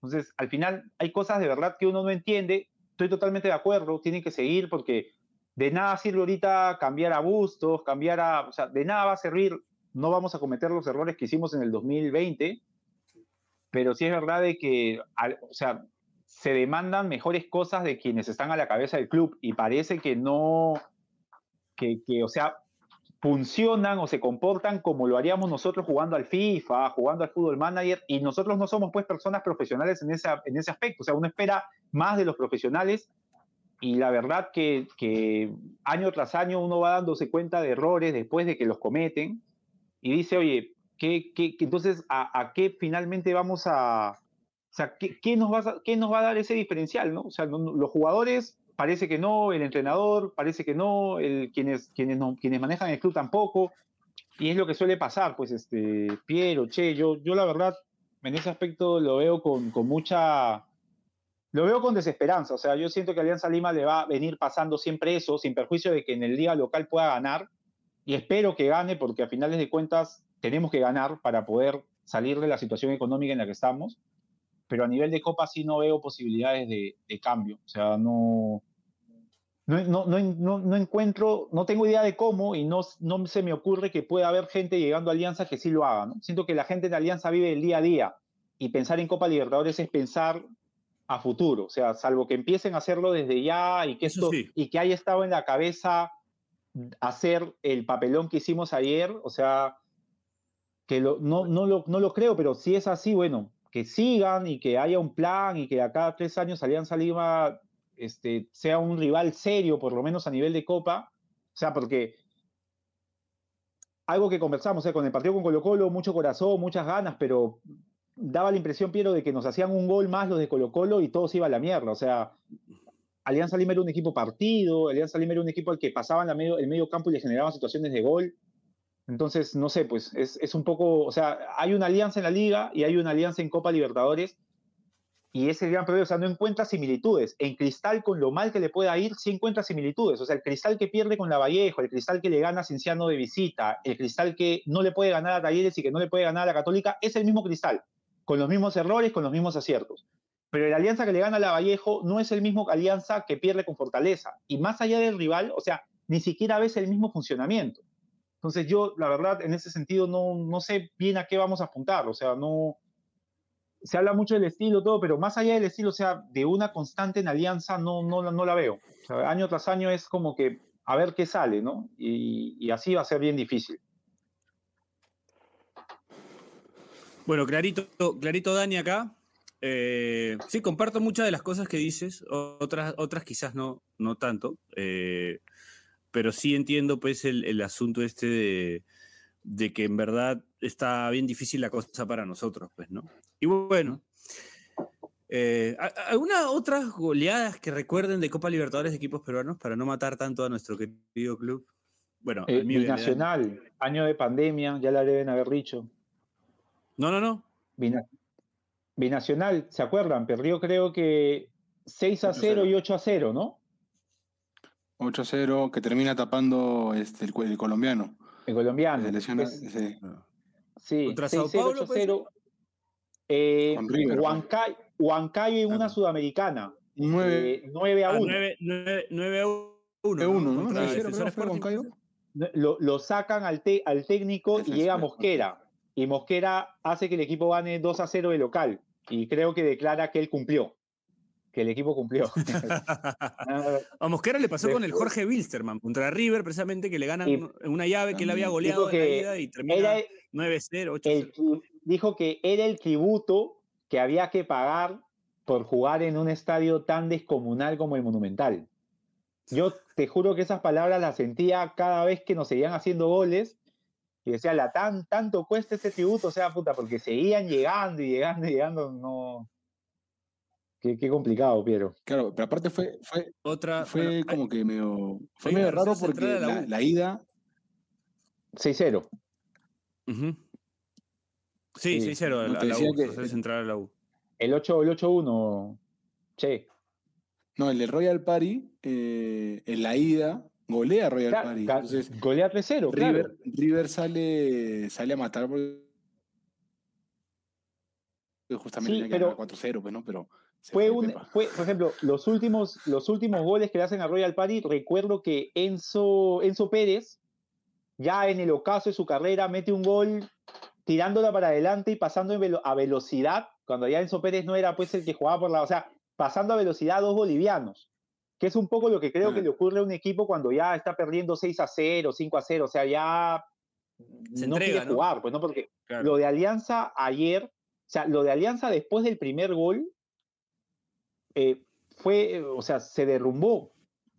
Entonces, al final hay cosas de verdad que uno no entiende. Estoy totalmente de acuerdo, tienen que seguir porque de nada sirve ahorita cambiar a Bustos, cambiar a... O sea, de nada va a servir, no vamos a cometer los errores que hicimos en el 2020 pero sí es verdad de que, o sea, se demandan mejores cosas de quienes están a la cabeza del club y parece que no, que, que, o sea, funcionan o se comportan como lo haríamos nosotros jugando al FIFA, jugando al Fútbol Manager, y nosotros no somos pues personas profesionales en, esa, en ese aspecto, o sea, uno espera más de los profesionales y la verdad que, que año tras año uno va dándose cuenta de errores después de que los cometen y dice, oye, entonces, a, qué finalmente vamos a... O sea, ¿qué, nos va a, ¿qué nos va a dar ese diferencial? ¿no? O sea, los jugadores parece que no, el entrenador parece que no, el, quienes, quienes, no, quienes manejan el club tampoco, y es lo que suele pasar, pues, este, Piero, Che, yo, yo la verdad, en ese aspecto lo veo con, con mucha, lo veo con desesperanza, o sea, yo siento que Alianza Lima le va a venir pasando siempre eso, sin perjuicio de que en el día local pueda ganar, y espero que gane, porque a finales de cuentas tenemos que ganar para poder salir de la situación económica en la que estamos, pero a nivel de Copa sí no veo posibilidades de, cambio. O sea, no, no, no, no, encuentro, no tengo idea de cómo y no, no se me ocurre que pueda haber gente llegando a Alianza que sí lo haga. ¿no? Siento que la gente de Alianza vive el día a día y pensar en Copa Libertadores es pensar a futuro. O sea, salvo que empiecen a hacerlo desde ya y que, esto, y que haya estado en la cabeza hacer el papelón que hicimos ayer, o sea, que no, no, lo, no lo creo, pero si es así, bueno, que sigan y que haya un plan y que a cada tres años Alianza Lima este, sea un rival serio, por lo menos a nivel de Copa. O sea, porque algo que conversamos, con el partido con Colo Colo, mucho corazón, muchas ganas, pero daba la impresión, Piero, de que nos hacían un gol más los de Colo Colo y todo se iba a la mierda. O sea, Alianza Lima era un equipo partido, Alianza Lima era un equipo al que pasaban la medio, el medio campo y le generaban situaciones de gol. Entonces, no sé, pues es, un poco, o sea, hay una alianza en la liga y hay una alianza en Copa Libertadores y ese gran problema, o sea, no encuentra similitudes. En Cristal, con lo mal que le pueda ir, sí encuentra similitudes. O sea, el Cristal que pierde con la Vallejo, el Cristal que le gana a Cienciano de visita, el Cristal que no le puede ganar a Talleres y que no le puede ganar a la Católica, es el mismo Cristal, con los mismos errores, con los mismos aciertos. Pero la alianza que le gana a la Vallejo no es el mismo alianza que pierde con Fortaleza. Y más allá del rival, o sea, ni siquiera ves el mismo funcionamiento. Entonces yo, la verdad, en ese sentido no, no sé bien a qué vamos a apuntar, o sea, no... Se habla mucho del estilo, todo, pero más allá del estilo, o sea, de una constante en alianza, no, no, no la veo. Año tras año es como que a ver qué sale, ¿no? Y, y así va a ser bien difícil. Bueno, clarito, clarito Dani acá. Eh, sí, comparto muchas de las cosas que dices, otras, otras quizás no, no tanto, eh, pero sí entiendo pues el, el asunto este de, de, que en verdad está bien difícil la cosa para nosotros, pues, ¿no? Y bueno, eh, ¿alguna otras goleadas que recuerden de Copa Libertadores de equipos peruanos para no matar tanto a nuestro querido club? Bueno, eh, Binacional, año de pandemia, ya la deben haber dicho. No, no, no. Binacional, ¿se acuerdan? Perdió creo que 6 a 0 y 8 a 0, ¿no? 8 a 0, que termina tapando este, el, el colombiano. El colombiano. Lesiona, sí. sí. Contra 6 Sao Paulo, 8 0. Eh, Huancayo, Huancayo en una sudamericana. 9, eh, 9 a 1. Ah, 9, 9, 9 a 1. 9 a 1, ¿no? ¿no? Lo, lo, sacan al, te, al técnico y llega Mosquera y Mosquera hace que el equipo gane 2 a 0 de local y creo que declara que él cumplió, que el equipo cumplió. a Mosquera le pasó con el Jorge Wilstermann contra River, precisamente que le ganan y, una llave que él había goleado en la vida y termina 9-0, 8-0. Dijo que era el tributo que había que pagar por jugar en un estadio tan descomunal como el Monumental. Yo te juro que esas palabras las sentía cada vez que nos seguían haciendo goles y decía, la tan, tanto cuesta ese tributo, o sea, puta, porque seguían llegando y llegando y llegando, no. Qué, qué complicado, Piero. Claro, pero aparte fue, fue, Otra, fue bueno, como hay, que medio. Fue medio raro porque la, la, la ida. 6-0. Uh -huh. Sí, sí 6-0 no, a la U. Que, central a la U. El 8-1, che. No, el de Royal Party, eh, en la ida, golea Royal claro, Party. Entonces, golea 3-0. River, claro. River sale, sale a matar porque justamente sí, pero 4-0, pues, ¿no? Pero fue un, fue, por ejemplo, los últimos, los últimos goles que le hacen a Royal Party, recuerdo que Enzo, Enzo Pérez, ya en el ocaso de su carrera, mete un gol tirándola para adelante y pasando a velocidad, cuando ya Enzo Pérez no era pues el que jugaba por la, o sea, pasando a velocidad a dos bolivianos que es un poco lo que creo que le ocurre a un equipo cuando ya está perdiendo 6 a 0, 5 a 0, o sea, ya Se no entrega, quiere ¿no? jugar, pues no, porque Claro. lo de Alianza ayer, o sea, lo de Alianza después del primer gol, eh, fue, eh, o sea, se derrumbó.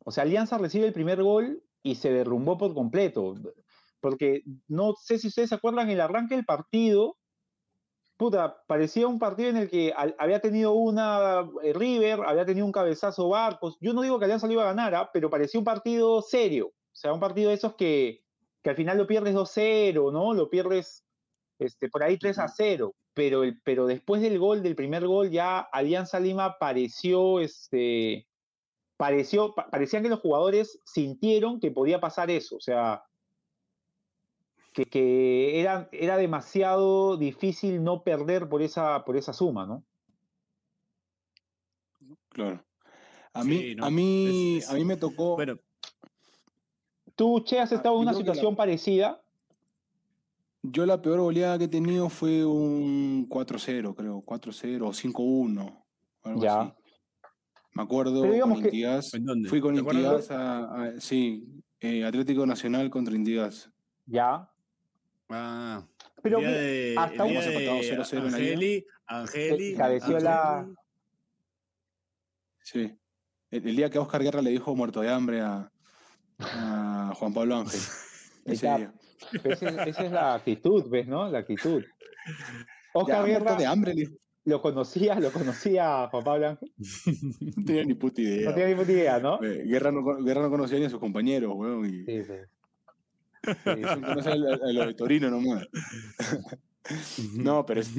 O sea, Alianza recibe el primer gol y se derrumbó por completo. Porque no sé si ustedes se acuerdan, el arranque del partido, puta, parecía un partido en el que había tenido una eh, River, había tenido un cabezazo Barcos. Yo no digo que Alianza lo iba a ganar, ¿ah? pero parecía un partido serio. O sea, un partido de esos que, que al final lo pierdes 2-0, ¿no? Lo pierdes este, por ahí 3 a 0. Pero, el, pero después del gol, del primer gol, ya Alianza Lima pareció, este, pareció, pa- parecía que los jugadores sintieron que podía pasar eso. O sea, que, que era, era demasiado difícil no perder por esa, por esa suma, ¿no? Claro. A Sí, mí, no, a mí, es- es- a mí me tocó. Bueno, ¿Tú, Che, has Ah, estado en una la- situación parecida? Yo la peor goleada que he tenido fue un 4-0, creo, 4-0 o 5-1, algo Ya. así. Me acuerdo con que- Intigas, ¿en dónde? fui con. Intigas a, a- sí, eh, Atlético Nacional contra Intigas. Ya. ah, Pero el día de, hasta el un- día empatado de 0-0 en la ida. Angeli, Angeli, Que cabeció la- Angeli. Sí. El, el día que Oscar Guerra le dijo muerto de hambre a, a Juan Pablo Ángel. Ese día. Ese- esa es la actitud, ¿ves, no? La actitud. Oscar Ya, Guerra de hambre, lo conocía, lo conocía Juan Pablo Ángel. No tenía ni puta idea. No tenía ni puta idea, ¿no? Guerra, no, Guerra no conocía ni a sus compañeros, weón. Y, Sí, sí. Sí, conoce a, los de Torino nomás. No, pero es-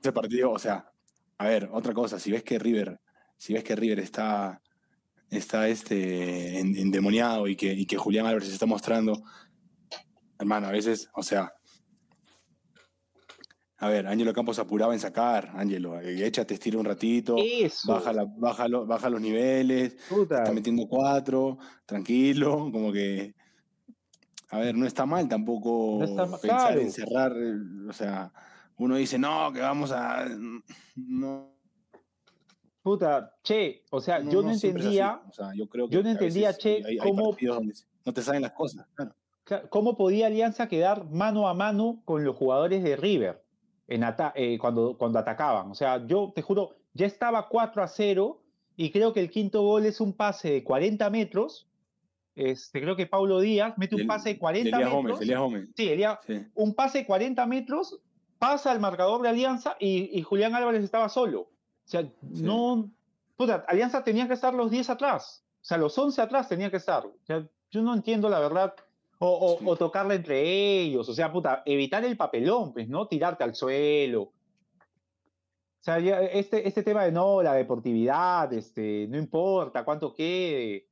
ese partido, o sea, a ver, otra cosa, si ves que River, si ves que River está, está este, en- endemoniado y que, y que Julián Álvarez se está mostrando, hermano, a veces, o sea, a ver, Ángelo Campos apuraba en sacar, Ángelo, échate, estira un ratito, baja, la- baja, lo- baja los niveles, puta. está metiendo cuatro, tranquilo, como que a ver, no está mal tampoco No está ma- pensar claro. en cerrar, o sea, uno dice, no, que vamos a... No, Puta, che, o sea, yo no, entendía O sea, yo creo que yo no entendía, che, hay, hay cómo- no te salen las cosas. claro. ¿Cómo podía Alianza quedar mano a mano con los jugadores de River en ata- eh, cuando, cuando atacaban? O sea, yo te juro, ya estaba 4 a 0 y creo que el quinto gol es un pase de 40 metros. Este, creo que Paulo Díaz mete un pase de de 40 Elías metros. Gómez, Elías Gómez. Sí, Elías- Sí. un pase de 40 metros, pasa al marcador de Alianza y, y Julián Álvarez estaba solo. O sea, no. Puta, Alianza tenía que estar los 10 atrás. O sea, los 11 atrás tenía que estar. O sea, yo no entiendo la verdad. O, o, Sí. o tocarla entre ellos. O sea, puta, evitar el papelón, pues, ¿no? Tirarte al suelo. O sea, ya este, este tema de no, la deportividad, este, no importa cuánto quede.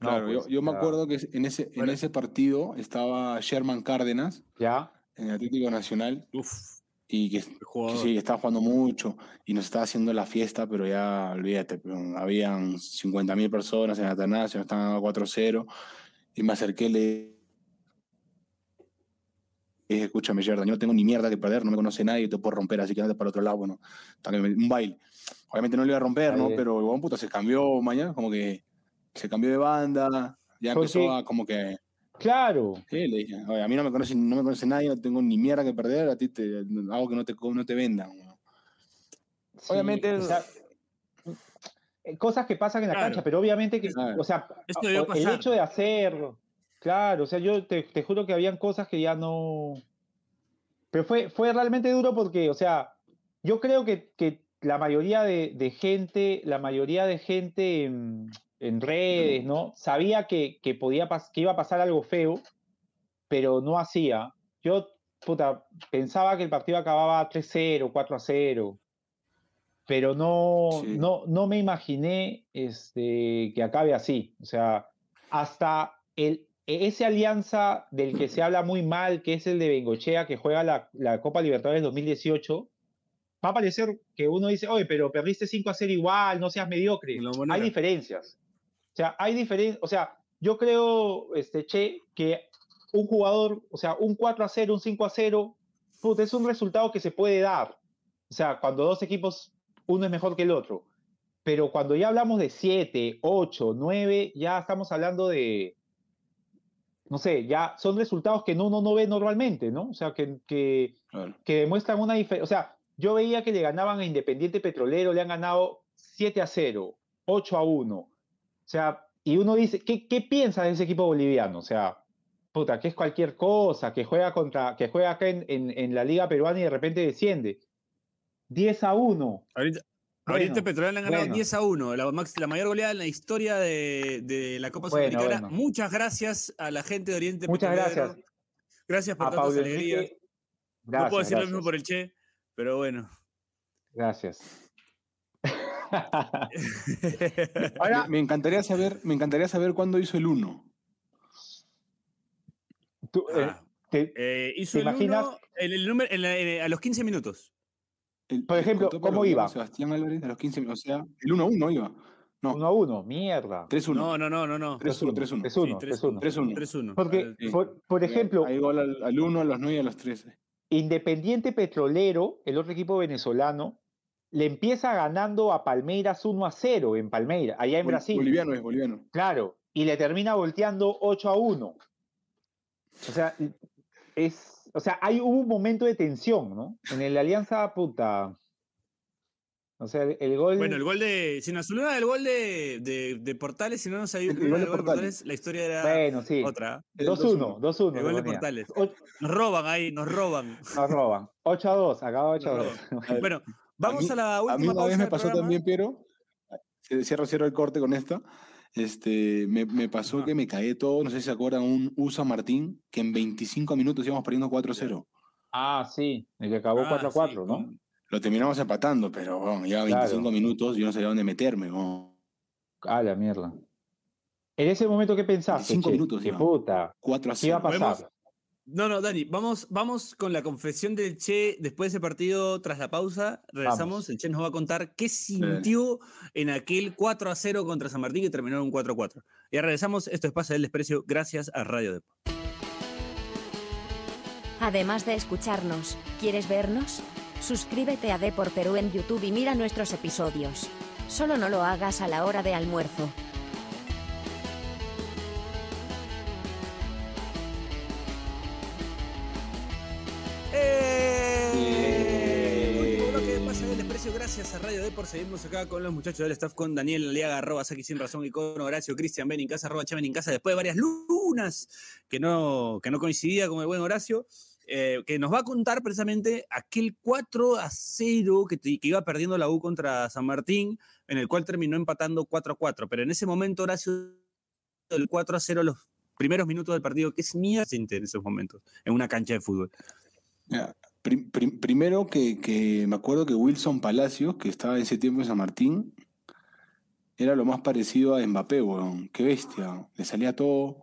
No, Claro, pues, yo, yo me acuerdo que en ese, en Bueno. ese partido estaba Sherman Cárdenas Ya. en el Atlético Nacional Uf, y que, el que sí, estaba jugando mucho y nos estaba haciendo la fiesta, pero ya, olvídate, habían 50.000 personas en Atanasio, nos estaban a 4-0 y me acerqué y le dije, escúchame, Jordan, yo no tengo ni mierda que perder, no me conoce nadie, te puedo romper, así que andate para otro lado, bueno, un baile. Obviamente no le iba a romper, ¿no? Pero el se cambió mañana, como que se cambió de banda, ya empezó a como que... Claro. Sí, le dije, "Oye, a mí no me conoce, no me conoce nadie, no tengo ni mierda que perder, a ti te hago que no te, no te vendan. Obviamente o sea, eh, cosas que pasan en la Claro. cancha, pero obviamente que, Claro. o sea, el hecho de hacerlo, claro, o sea, yo te, te juro que habían cosas que ya no, pero fue, fue realmente duro porque, o sea, yo creo que, que la mayoría de, de gente, la mayoría de gente en, en redes, ¿no? Sabía que, que podía que iba a pasar algo feo, pero no hacía. Yo, puta, pensaba que el partido acababa 3-0, 4-0 pero no, Sí. no, no me imaginé este, que acabe así. O sea, hasta el, ese alianza del que se habla muy mal, que es el de Bengochea, que juega la, la Copa Libertadores 2018, va a parecer que uno dice, oye, pero perdiste 5 a 0 igual, no seas mediocre. Hay diferencias. O sea, hay diferencias. O sea, yo creo, este, Che, que un jugador, o sea, un 4 a 0, un 5 a 0, puta, es un resultado que se puede dar. O sea, cuando dos equipos, uno es mejor que el otro. Pero cuando ya hablamos de 7, 8, 9, ya estamos hablando de, no sé, ya son resultados que uno no ve normalmente, ¿no? O sea, que, que, Claro. que demuestran una diferencia. O sea, yo veía que le ganaban a Independiente Petrolero, le han ganado 7 a 0, 8 a 1. O sea, y uno dice, ¿qué, qué piensa de ese equipo boliviano? O sea, puta, que es cualquier cosa, que juega contra, que juega acá en, en- en la Liga Peruana y de repente desciende. 10 a 1. Ahorita, Bueno, Oriente Petrolero le han ganado bueno. 10 a 1, la, max- la mayor goleada en la historia de, de la Copa Bueno, Sudamericana. Muchas gracias a la gente de Oriente Muchas Petrolero. gracias. Gracias por tantas alegrías. No puedo decir lo gracias, mismo por el Che, pero bueno. Gracias. Ahora, Me, me encantaría saber, me encantaría saber cuándo hizo el 1. tú, eh, Ah, te- eh, hizo ¿te el imaginas? uno el número, en la- en- a los 15 minutos. El- Por ejemplo, ¿cómo iba? Sebastián Álvarez a los 15 o sea, el 1-1 iba. No, 1 a 1, mierda. 3-1. No, no, no, no, no. 3-1, 3-1. 3-1, Sí, 3-1. 3-1. 3-1. Porque, Sí. por, por ejemplo, Hay gol al, al 1, a los 9 y a los 13. Independiente Petrolero, el otro equipo venezolano, le empieza ganando a Palmeiras 1 a 0 en Palmeiras, allá en Bol- Brasil. Boliviano es boliviano. Claro, y le termina volteando 8 a 1. O sea, es, o sea, hay hubo un momento de tensión, ¿no? En el Alianza puta. O sea, el, el gol. Bueno, el gol de. Si nos olvidaba el gol de, de, de Portales, si no nos ayuda El el gol de gol de Portales. Portales, la historia era bueno, sí. otra. El 2-1, 2-1. El gol de. Portales. O- Nos roban ahí, nos roban. Nos roban. 8 a 2, acaba 8 a Nos 2. roban. Bueno, vamos mí- a, la última A mí una pausa vez me pasó programa. también, Piero. eh, Cierro, cierro el corte con esta. Este, me, me pasó Ajá. que me caí todo, no sé si se acuerdan, un USA Martín, que en 25 minutos íbamos perdiendo 4-0. Ah, sí, el que acabó Ah, 4 a sí, 4, ¿no? con- Lo terminamos empatando, pero bueno, ya 25 Claro. minutos, yo no sabía dónde meterme. bueno. Ah, la mierda. En ese momento, ¿qué pensaste? 25 che? minutos Que iba. puta. 4 a ¿Qué iba a 0. pasar? No, no, Dani, vamos, vamos con la confesión del Che después de ese partido, tras la pausa, regresamos, Vamos. el Che nos va a contar qué sintió en aquel 4 a 0 contra San Martín que terminó en un 4 a 4. Ya regresamos, esto es Pase del Desprecio, gracias a Radio Dep. Además de escucharnos, ¿quieres vernos? Suscríbete a Depor Perú en YouTube y mira nuestros episodios. Solo no lo hagas a la hora de almuerzo. Depor. Seguimos acá con los muchachos del staff, con Daniel Aliaga, arroba Saki Sin Razón, y con Horacio, Cristian Ben en casa, arroba Chaven en casa, después de varias lunas que no, que no coincidía con el buen Horacio. eh, que nos va a contar precisamente aquel 4 a 0 que, que iba perdiendo la U contra San Martín, en el cual terminó empatando 4 a 4. Pero en ese momento, Horacio, el 4 a 0, los primeros minutos del partido, ¿qué es mierda en esos momentos en una cancha de fútbol? Prim- prim- primero que, que me acuerdo que Wilson Palacios, que estaba ese tiempo en San Martín, era lo más parecido a Mbappé, weón. Qué bestia. Le salía todo.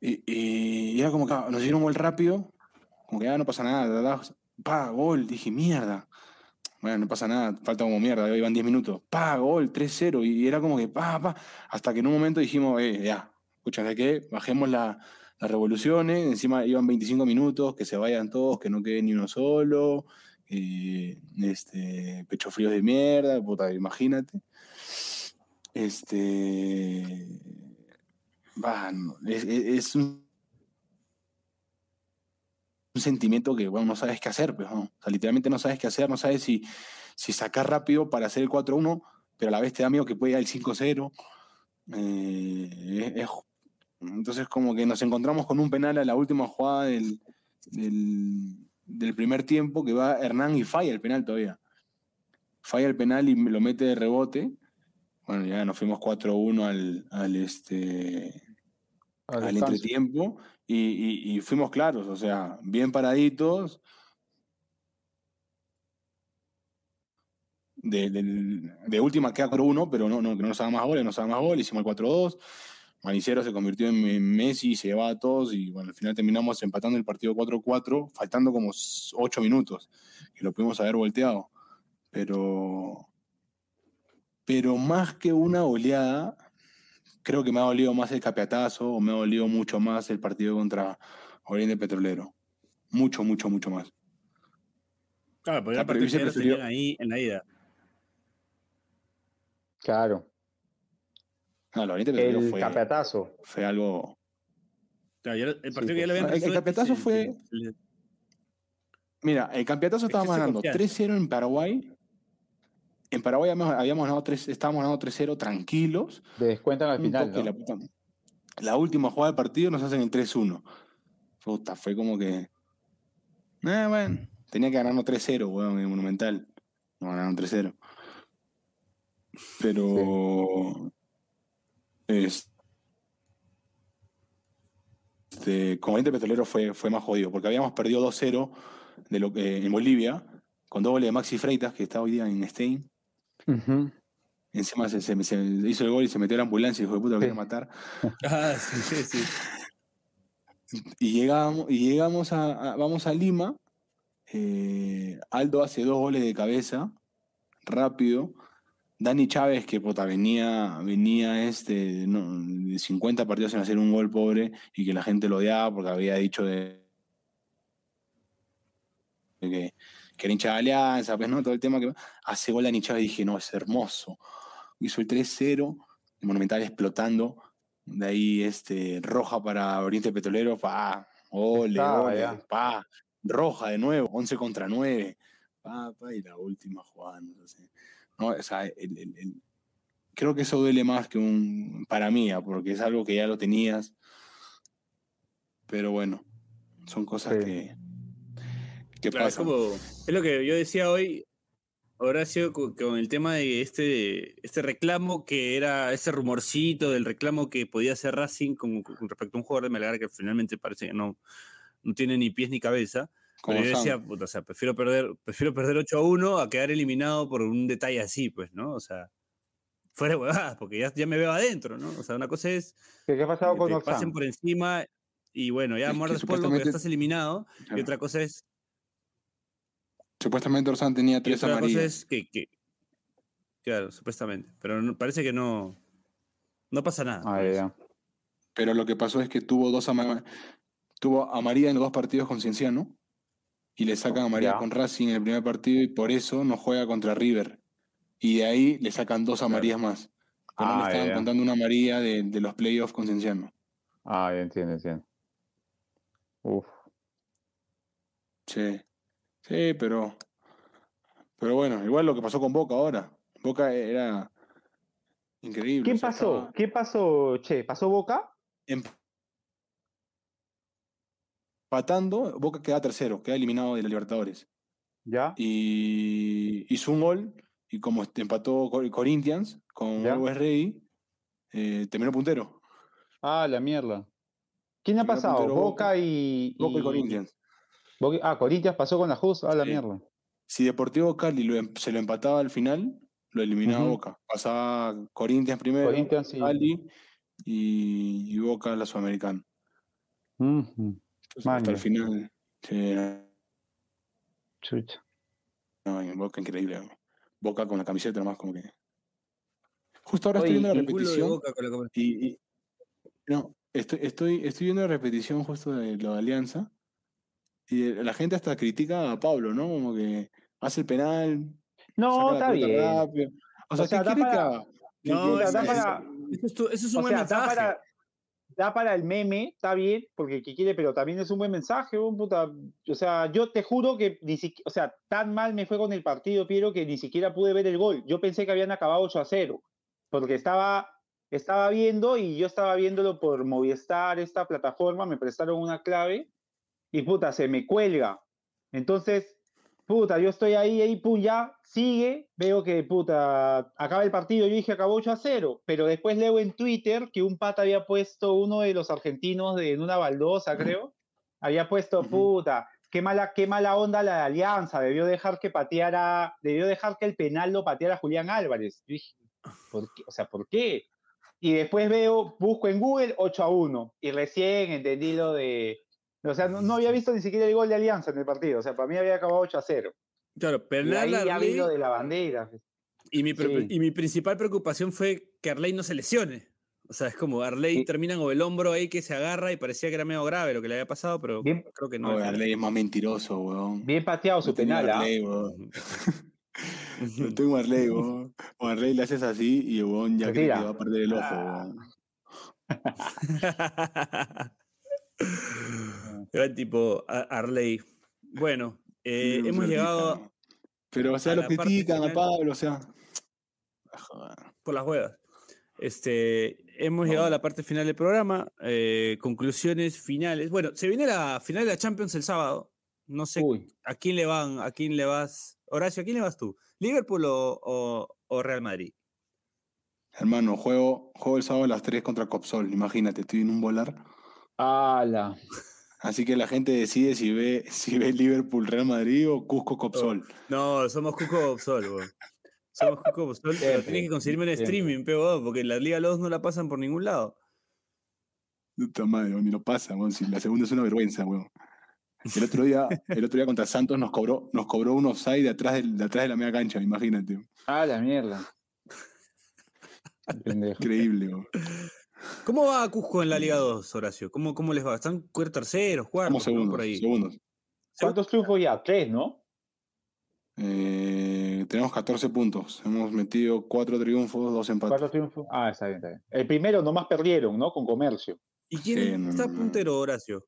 Y, era como que ah, nos dieron gol rápido, como que ya no pasa nada, da, da, pa, gol, dije, mierda. Bueno, no pasa nada, falta como mierda, iban 10 minutos, pa, gol, 3-0, y era como que, pa, pa, hasta que en un momento dijimos, eh, ya, escucha, ¿de qué? Bajemos la- las revoluciones, encima iban 25 minutos, que se vayan todos, que no quede ni uno solo, eh, este, pecho fríos de mierda, puta, imagínate. Este. No, es, un, un sentimiento que, bueno, no sabes qué hacer, pues. O sea, literalmente no sabes qué hacer, no sabes si, si sacar rápido para hacer el 4-1, pero a la vez te da miedo que pueda ir al 5-0. Eh, es- entonces, como que nos encontramos con un penal a la última jugada del, del, del primer tiempo, que va Hernán y falla el penal todavía. Falla el penal y lo mete de rebote. Bueno, ya nos fuimos 4-1 al, al, este, Al entretiempo y, y- y fuimos claros, o sea, bien paraditos. De, de última queda 4-1, pero no, no, no nos haga más goles, nos haga más goles, hicimos el 4-2. Manicero se convirtió en, Messi, se llevaba a todos y bueno, al final terminamos empatando el partido 4-4, faltando como 8 minutos, que lo pudimos haber volteado. Pero, pero más que una oleada, creo que me ha dolido más el capiatazo o me ha dolido mucho más el partido contra Oriente Petrolero. Mucho, mucho, mucho más. Claro, porque Ah, ahí en la ida. Claro. No, el Oriente Petrolero El fue, campeatazo. fue algo. Claro, el partido Sí, que ya le habían El- el se- fue- le- Mira, el campeonato de ganando confianza. 3-0 en Paraguay. En Paraguay habíamos, habíamos ganado 3, estábamos ganando 3-0 tranquilos. Descuentan al final, ¿no? la, puta- la última jugada del partido nos hacen el 3-1. Puta, fue como que. Eh, bueno, tenía que ganarnos 3-0, weón, en Monumental. No ganaron 3-0. Pero. Es- Este, con Oriente Petrolero fue, fue más jodido, porque habíamos perdido 2-0 de lo que- en Bolivia, con dos goles de Maxi Freitas, que está hoy día en Stein. Encima se, se- se hizo el gol y se metió a la ambulancia y dijo, de puta, lo Sí. quería matar. Ah, sí, sí, sí. Y llegamos, y llegamos a, a- vamos a Lima. eh, Aldo hace dos goles de cabeza, rápido. Dani Chávez, que puta, venía, venía este, no, de 50 partidos sin hacer un gol pobre y que la gente lo odiaba porque había dicho de, de que, que era hincha de alianza, pues no, todo el tema que hace gol Dani Chávez dije, no, es hermoso. Hizo el 3-0, el Monumental explotando. De ahí este, roja para Oriente Petrolero, pa, ole, ole, pa, roja de nuevo, 11 contra 9, pa, pa, y la última jugada, no sé. No, o sea, el- el- el- creo que eso duele más que un, para mí, ah, porque es algo que ya lo tenías, pero bueno, son cosas Sí. que, que Claro, es pasan. como, es lo que yo decía hoy, Horacio, co- con el tema de este, este reclamo que era ese rumorcito del reclamo que podía hacer Racing con, con respecto a un jugador de Melgar que finalmente parece que no, no tiene ni pies ni cabeza. Como Pero yo decía, puta, o sea, prefiero perder, prefiero perder 8 a 1 a quedar eliminado por un detalle así, pues, ¿no? O sea, fuera de huevadas, porque ya, ya me veo adentro, ¿no? O sea, una cosa es ¿Qué, qué ha pasado que con te Oxfam? pasen por encima y bueno, ya muerdes polvo porque supuestamente- estás eliminado. Y otra cosa es, Supuestamente Orsán tenía tres otra cosa amarillas. es que, que- Claro, supuestamente. Pero no- parece que no. No pasa nada. Ah, ya. Pero lo que pasó es que tuvo dos ama- tuvo amarilla en los dos partidos con Cienciano y le sacan amarilla Ya. con Racing en el primer partido y por eso no juega contra River. Y de ahí le sacan dos amarillas más. Pero no Ah, le ya, estaban contando una amarilla de, de los playoffs con Cienciano. Ah, ya entiendo, entiendo. Uf. Sí. Sí, pero. Pero bueno, igual lo que pasó con Boca ahora. Boca era increíble. ¿Qué pasó? estaba ¿Qué pasó, Che? ¿Pasó Boca? Empatando, Boca queda tercero, queda eliminado de la Libertadores. ¿Ya? y hizo un gol y como empató Cor- Corinthians con Ya. Always Ready, eh, terminó puntero. Ah, la mierda. ¿Quién ha pasado? puntero Boca y, Boca y y- Corinthians. Boca- Ah, Corinthians pasó con la Just. Ah, la Sí. mierda. Si Deportivo Cali lo em- se lo empataba al final, lo eliminaba. Boca. Pasaba Corinthians primero, Corinthians Cali y, y Boca la Sudamericana. Ujú, Entonces, hasta el final, Chucha. no, en Boca increíble. Boca con la camiseta nomás como que... Justo ahora Oye, estoy viendo la repetición. la Y, y- no, estoy, estoy, estoy viendo la repetición justo de lo de Alianza. Y la gente hasta critica a Pablo, ¿no? Como que hace el penal. No, está bien. rápido. O sea, O sea, ¿qué da quiere para- No, que haga? Eso es, tu- eso es un O buen sea, da mensaje. para, da para el meme, está bien, porque que quiere, pero también es un buen mensaje, weón, puta. O sea, yo te juro que ni siquiera, o sea, tan mal me fue con el partido, Piero, que ni siquiera pude ver el gol. Yo pensé que habían acabado 8 a 0, porque estaba, estaba viendo y yo estaba viéndolo por Movistar, esta plataforma, me prestaron una clave y puta, se me cuelga. Entonces, puta, yo estoy ahí, ahí, pum, ya, sigue, veo que, puta, acaba el partido, yo dije, acabó 8 a 0, pero después leo en Twitter que un pata había puesto, uno de los argentinos de, en una baldosa, creo, había puesto, puta, qué mala, qué mala onda la de Alianza, debió dejar que pateara, debió dejar que el penal lo pateara Julián Álvarez. Yo dije, ¿por qué? O sea, ¿por qué? Y después veo, busco en Google 8 a 1, y recién entendí lo de... O sea, no, no había visto ni siquiera el gol de Alianza en el partido. O sea, para mí había acabado 8 a 0. Claro, Y penal ahí Arley, lo de la bandera. y, mi, pre- sí. y mi principal preocupación fue que Arley no se lesione. O sea, es como Arley Sí. termina con el hombro ahí que se agarra y parecía que era medio grave lo que le había pasado, pero Bien- creo que no. Final. Arley es más mentiroso, weón. Bien pateado su No penal, ¿ah? Arley, weón. No tengo Arley, weón. O Arley le haces así y weón ya cree que va a perder el ojo, Ah. weón. Gran tipo, Arley. Bueno, eh, Sí, hemos llegado. Pero, o sea, a lo critican a final. Pablo, o sea. Por las huevas. Este, hemos No. llegado a la parte final del programa. eh, conclusiones finales. Bueno, se viene la final de la Champions el sábado. No sé Uy, a quién le van, a quién le vas. Horacio, ¿a quién le vas tú? ¿Liverpool o, o- o Real Madrid? Hermano, juego, juego el sábado a las 3 contra Copsol. Imagínate, estoy en un volar. ala. Así que la gente decide si ve, si ve Liverpool Real Madrid o Cusco Copsol. No, somos Cuco Bobsol, weón. Somos Cuco Bobsol, pero tienes que conseguirme en streaming, pero porque en la Liga Los no la pasan por ningún lado. Puta madre, ni lo pasa, weón, si la segunda es una vergüenza, weón. El otro día, el otro día contra Santos nos cobró, nos cobró un offside de atrás, de atrás de la media cancha, imagínate. Ah, la mierda. Increíble, weón. ¿Cómo va Cusco en la Liga 2, Horacio? ¿Cómo, cómo les va? ¿Están terceros, cuartos, segundos, por ahí? segundos. ¿Cuántos triunfos ya? Tres, ¿no? Eh, tenemos 14 puntos. Hemos metido 4 triunfos, 2 empates. ¿Cuántos triunfos? Ah, está bien, está bien. El primero nomás perdieron, ¿no? Con comercio. ¿Y quién Sí, no, está no, puntero, Horacio?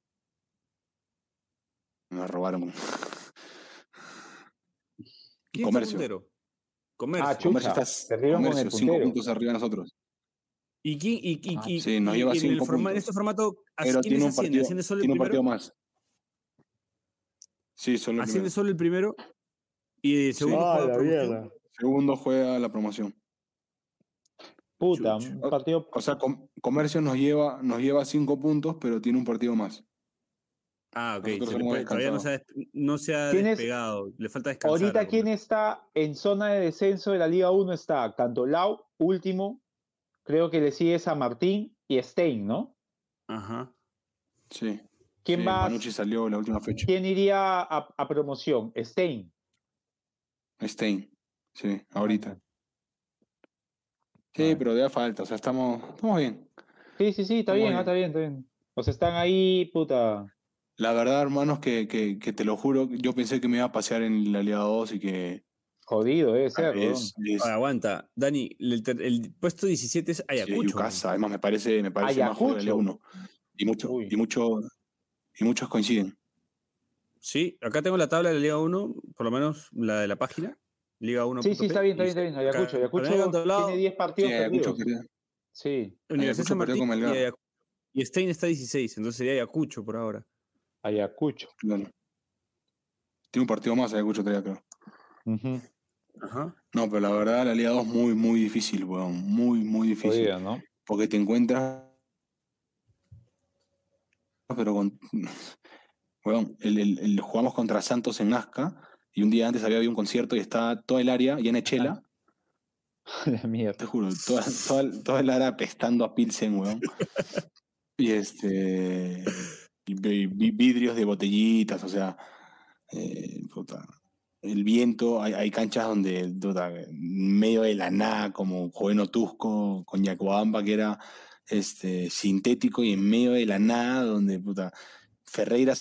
Nos robaron. ¿Quién Comercio. está puntero? Comercio. Ah, chucha. Comercio está perdieron con el comercio, 5 puntero. puntos arriba de nosotros. ¿Y quién? Y, y- Ah, y- sí, nos y- lleva y en, el cinco forma- en este formato, Pero ¿quiénes tiene un ascienden? partido, ¿Asciende solo el tiene un partido primero? más. Sí, solo el ¿Asciende primero. solo el primero? Y el segundo Ah, juega la. Segundo juega la promoción. Puta, un partido. O sea, Com- Comercio nos lleva, nos lleva 5 puntos, pero tiene un partido más. Ah, ok. Se puede- todavía no se ha, des- no se ha ¿Quién es- despegado. Le falta descansar. Ahorita. ¿quién está en zona de descenso de la Liga 1? Está Cantolao, último. Creo que le sigue San Martín y Stein, ¿no? Ajá. Sí. ¿Quién sí, va? Manucci salió la última fecha. ¿Quién iría a, a promoción? Stein. Stein. Sí, ahorita. Sí, pero ya falta. O sea, estamos, estamos bien. Sí, sí, sí, está Estamos bien, ah, está bien, está bien. O sea, están ahí, puta. La verdad, hermanos, que, que, que te lo juro, yo pensé que me iba a pasear en la Liga 2 y que Jodido debe ser, es, es- Ahora, aguanta. Dani, el, ter- el puesto 17 es sí, Ayacucho. Yucasa. Además, me parece, me parece más Ayacucho. 1. Y, mucho, Uy. y, mucho, y muchos coinciden. Sí, acá tengo la tabla de la Liga 1, por lo menos la de la página. Liga 1. Sí, sí, está bien, está bien, está bien. Ayacucho, Ayacucho tiene 10 Sí, partidos Ayacucho, perdidos. Sí, Universidad Ayacucho San Martín con y, Melgar. Ayacucho. y Stein está 16, entonces sería Ayacucho por ahora. Ayacucho. Claro. Tiene un partido más Ayacucho todavía, creo. Ujú. Ajá. No, pero la verdad, la Liga 2 es muy, muy difícil, weón. Muy, muy difícil. Porque te encuentras. Pero con. Weón, el, el- el- jugamos contra Santos en Nazca y un día antes había habido un concierto y está toda el área llena de chela. La mierda. Te juro, toda, toda, toda el área apestando a Pilsen, weón. y este. y vi- vi- vidrios de botellitas, o sea. eh, puta, el viento, hay, hay canchas donde, en medio de la nada, como Joven Tusco, con Yacuabamba, que era este, sintético, y en medio de la nada, donde puta, Ferreira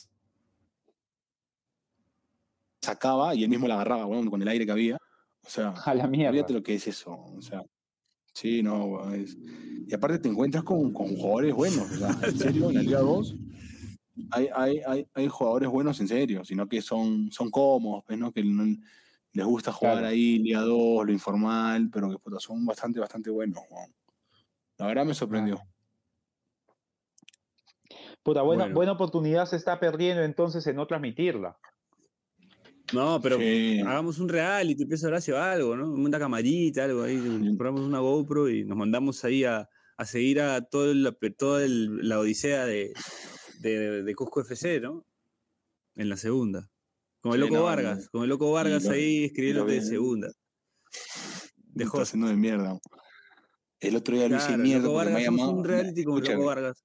sacaba y él mismo la agarraba, weón, con el aire que había. O sea, A la mierda. Lo que es eso. O sea, sí, no, es- Y aparte te encuentras con, con jugadores buenos. O sea, en serio, en la Liga 2 hay, hay, hay, hay jugadores buenos en serio, sino que son, son cómodos, pues, ¿no? Que no- les gusta jugar Claro. ahí, Liga 2, lo informal, pero que puta, son bastante, bastante buenos. La verdad me sorprendió. Puta, buena, Bueno. buena oportunidad se está perdiendo entonces en no transmitirla. No, pero Sí. hagamos un reality, empieza Horacio algo, ¿no? Una camarita, algo ahí, compramos una GoPro y nos mandamos ahí a, a seguir a todo el- toda el- la odisea de, de, de Cusco FC, ¿no? En la segunda. Con el Sí, loco no, Vargas, con el loco Vargas lo- ahí escribiéndote de segunda. Me De está host. haciendo de mierda. El otro día lo hice Claro, mierda loco porque me Vargas, ha hacemos llamado. un reality con el loco Vargas.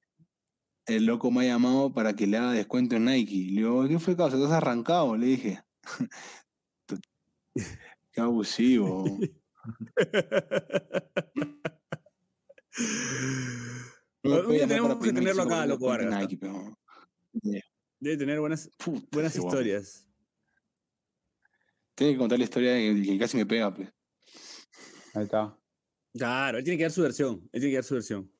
el loco me ha llamado para que le haga descuento en Nike. Le digo, ¿qué fue causa? ¿Estás arrancado? Le dije. Qué abusivo. Llamar tenemos que tenerlo acá, loco Vargas. Nike, pero- Debe tener buenas, buenas historias. Tiene que contar la historia de que casi me pega, pues. Ahí está. Claro, él tiene que dar su versión. Él tiene que dar su versión.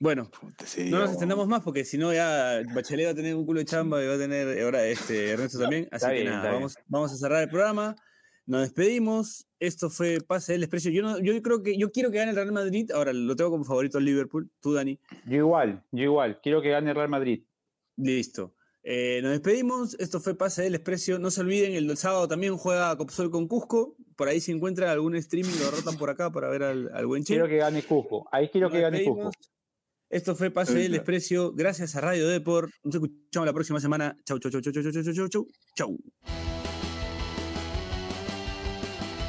Bueno, Puta, no nos extendamos más porque si no ya Bachelet va a tener un culo de chamba y va a tener ahora este Ernesto también. Así Está que bien, nada, vamos a cerrar el programa. Nos despedimos. Esto fue Pase del Desprecio. Yo, no, yo creo que yo quiero que gane el Real Madrid. Ahora lo tengo como favorito al Liverpool. Tú, Dani. Yo igual, yo igual. Quiero que gane el Real Madrid. Listo. Eh, nos despedimos. Esto fue Pase del Desprecio. No se olviden, el sábado también juega Copsol con Cusco. Por ahí se encuentra algún streaming, lo rotan por acá para ver al, buen chico. Quiero que gane Cusco. Ahí quiero que gane Cusco. Esto fue Pase del Desprecio. Gracias a Radio Deport. Nos escuchamos la próxima semana. Chau, chau, chau, chau, chau, chau, chau, chau. Chau.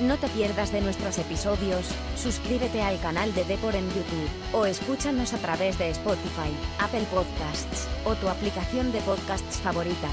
No te pierdas de nuestros episodios, suscríbete al canal de Depor en YouTube, o escúchanos a través de Spotify, Apple Podcasts, o tu aplicación de podcasts favorita.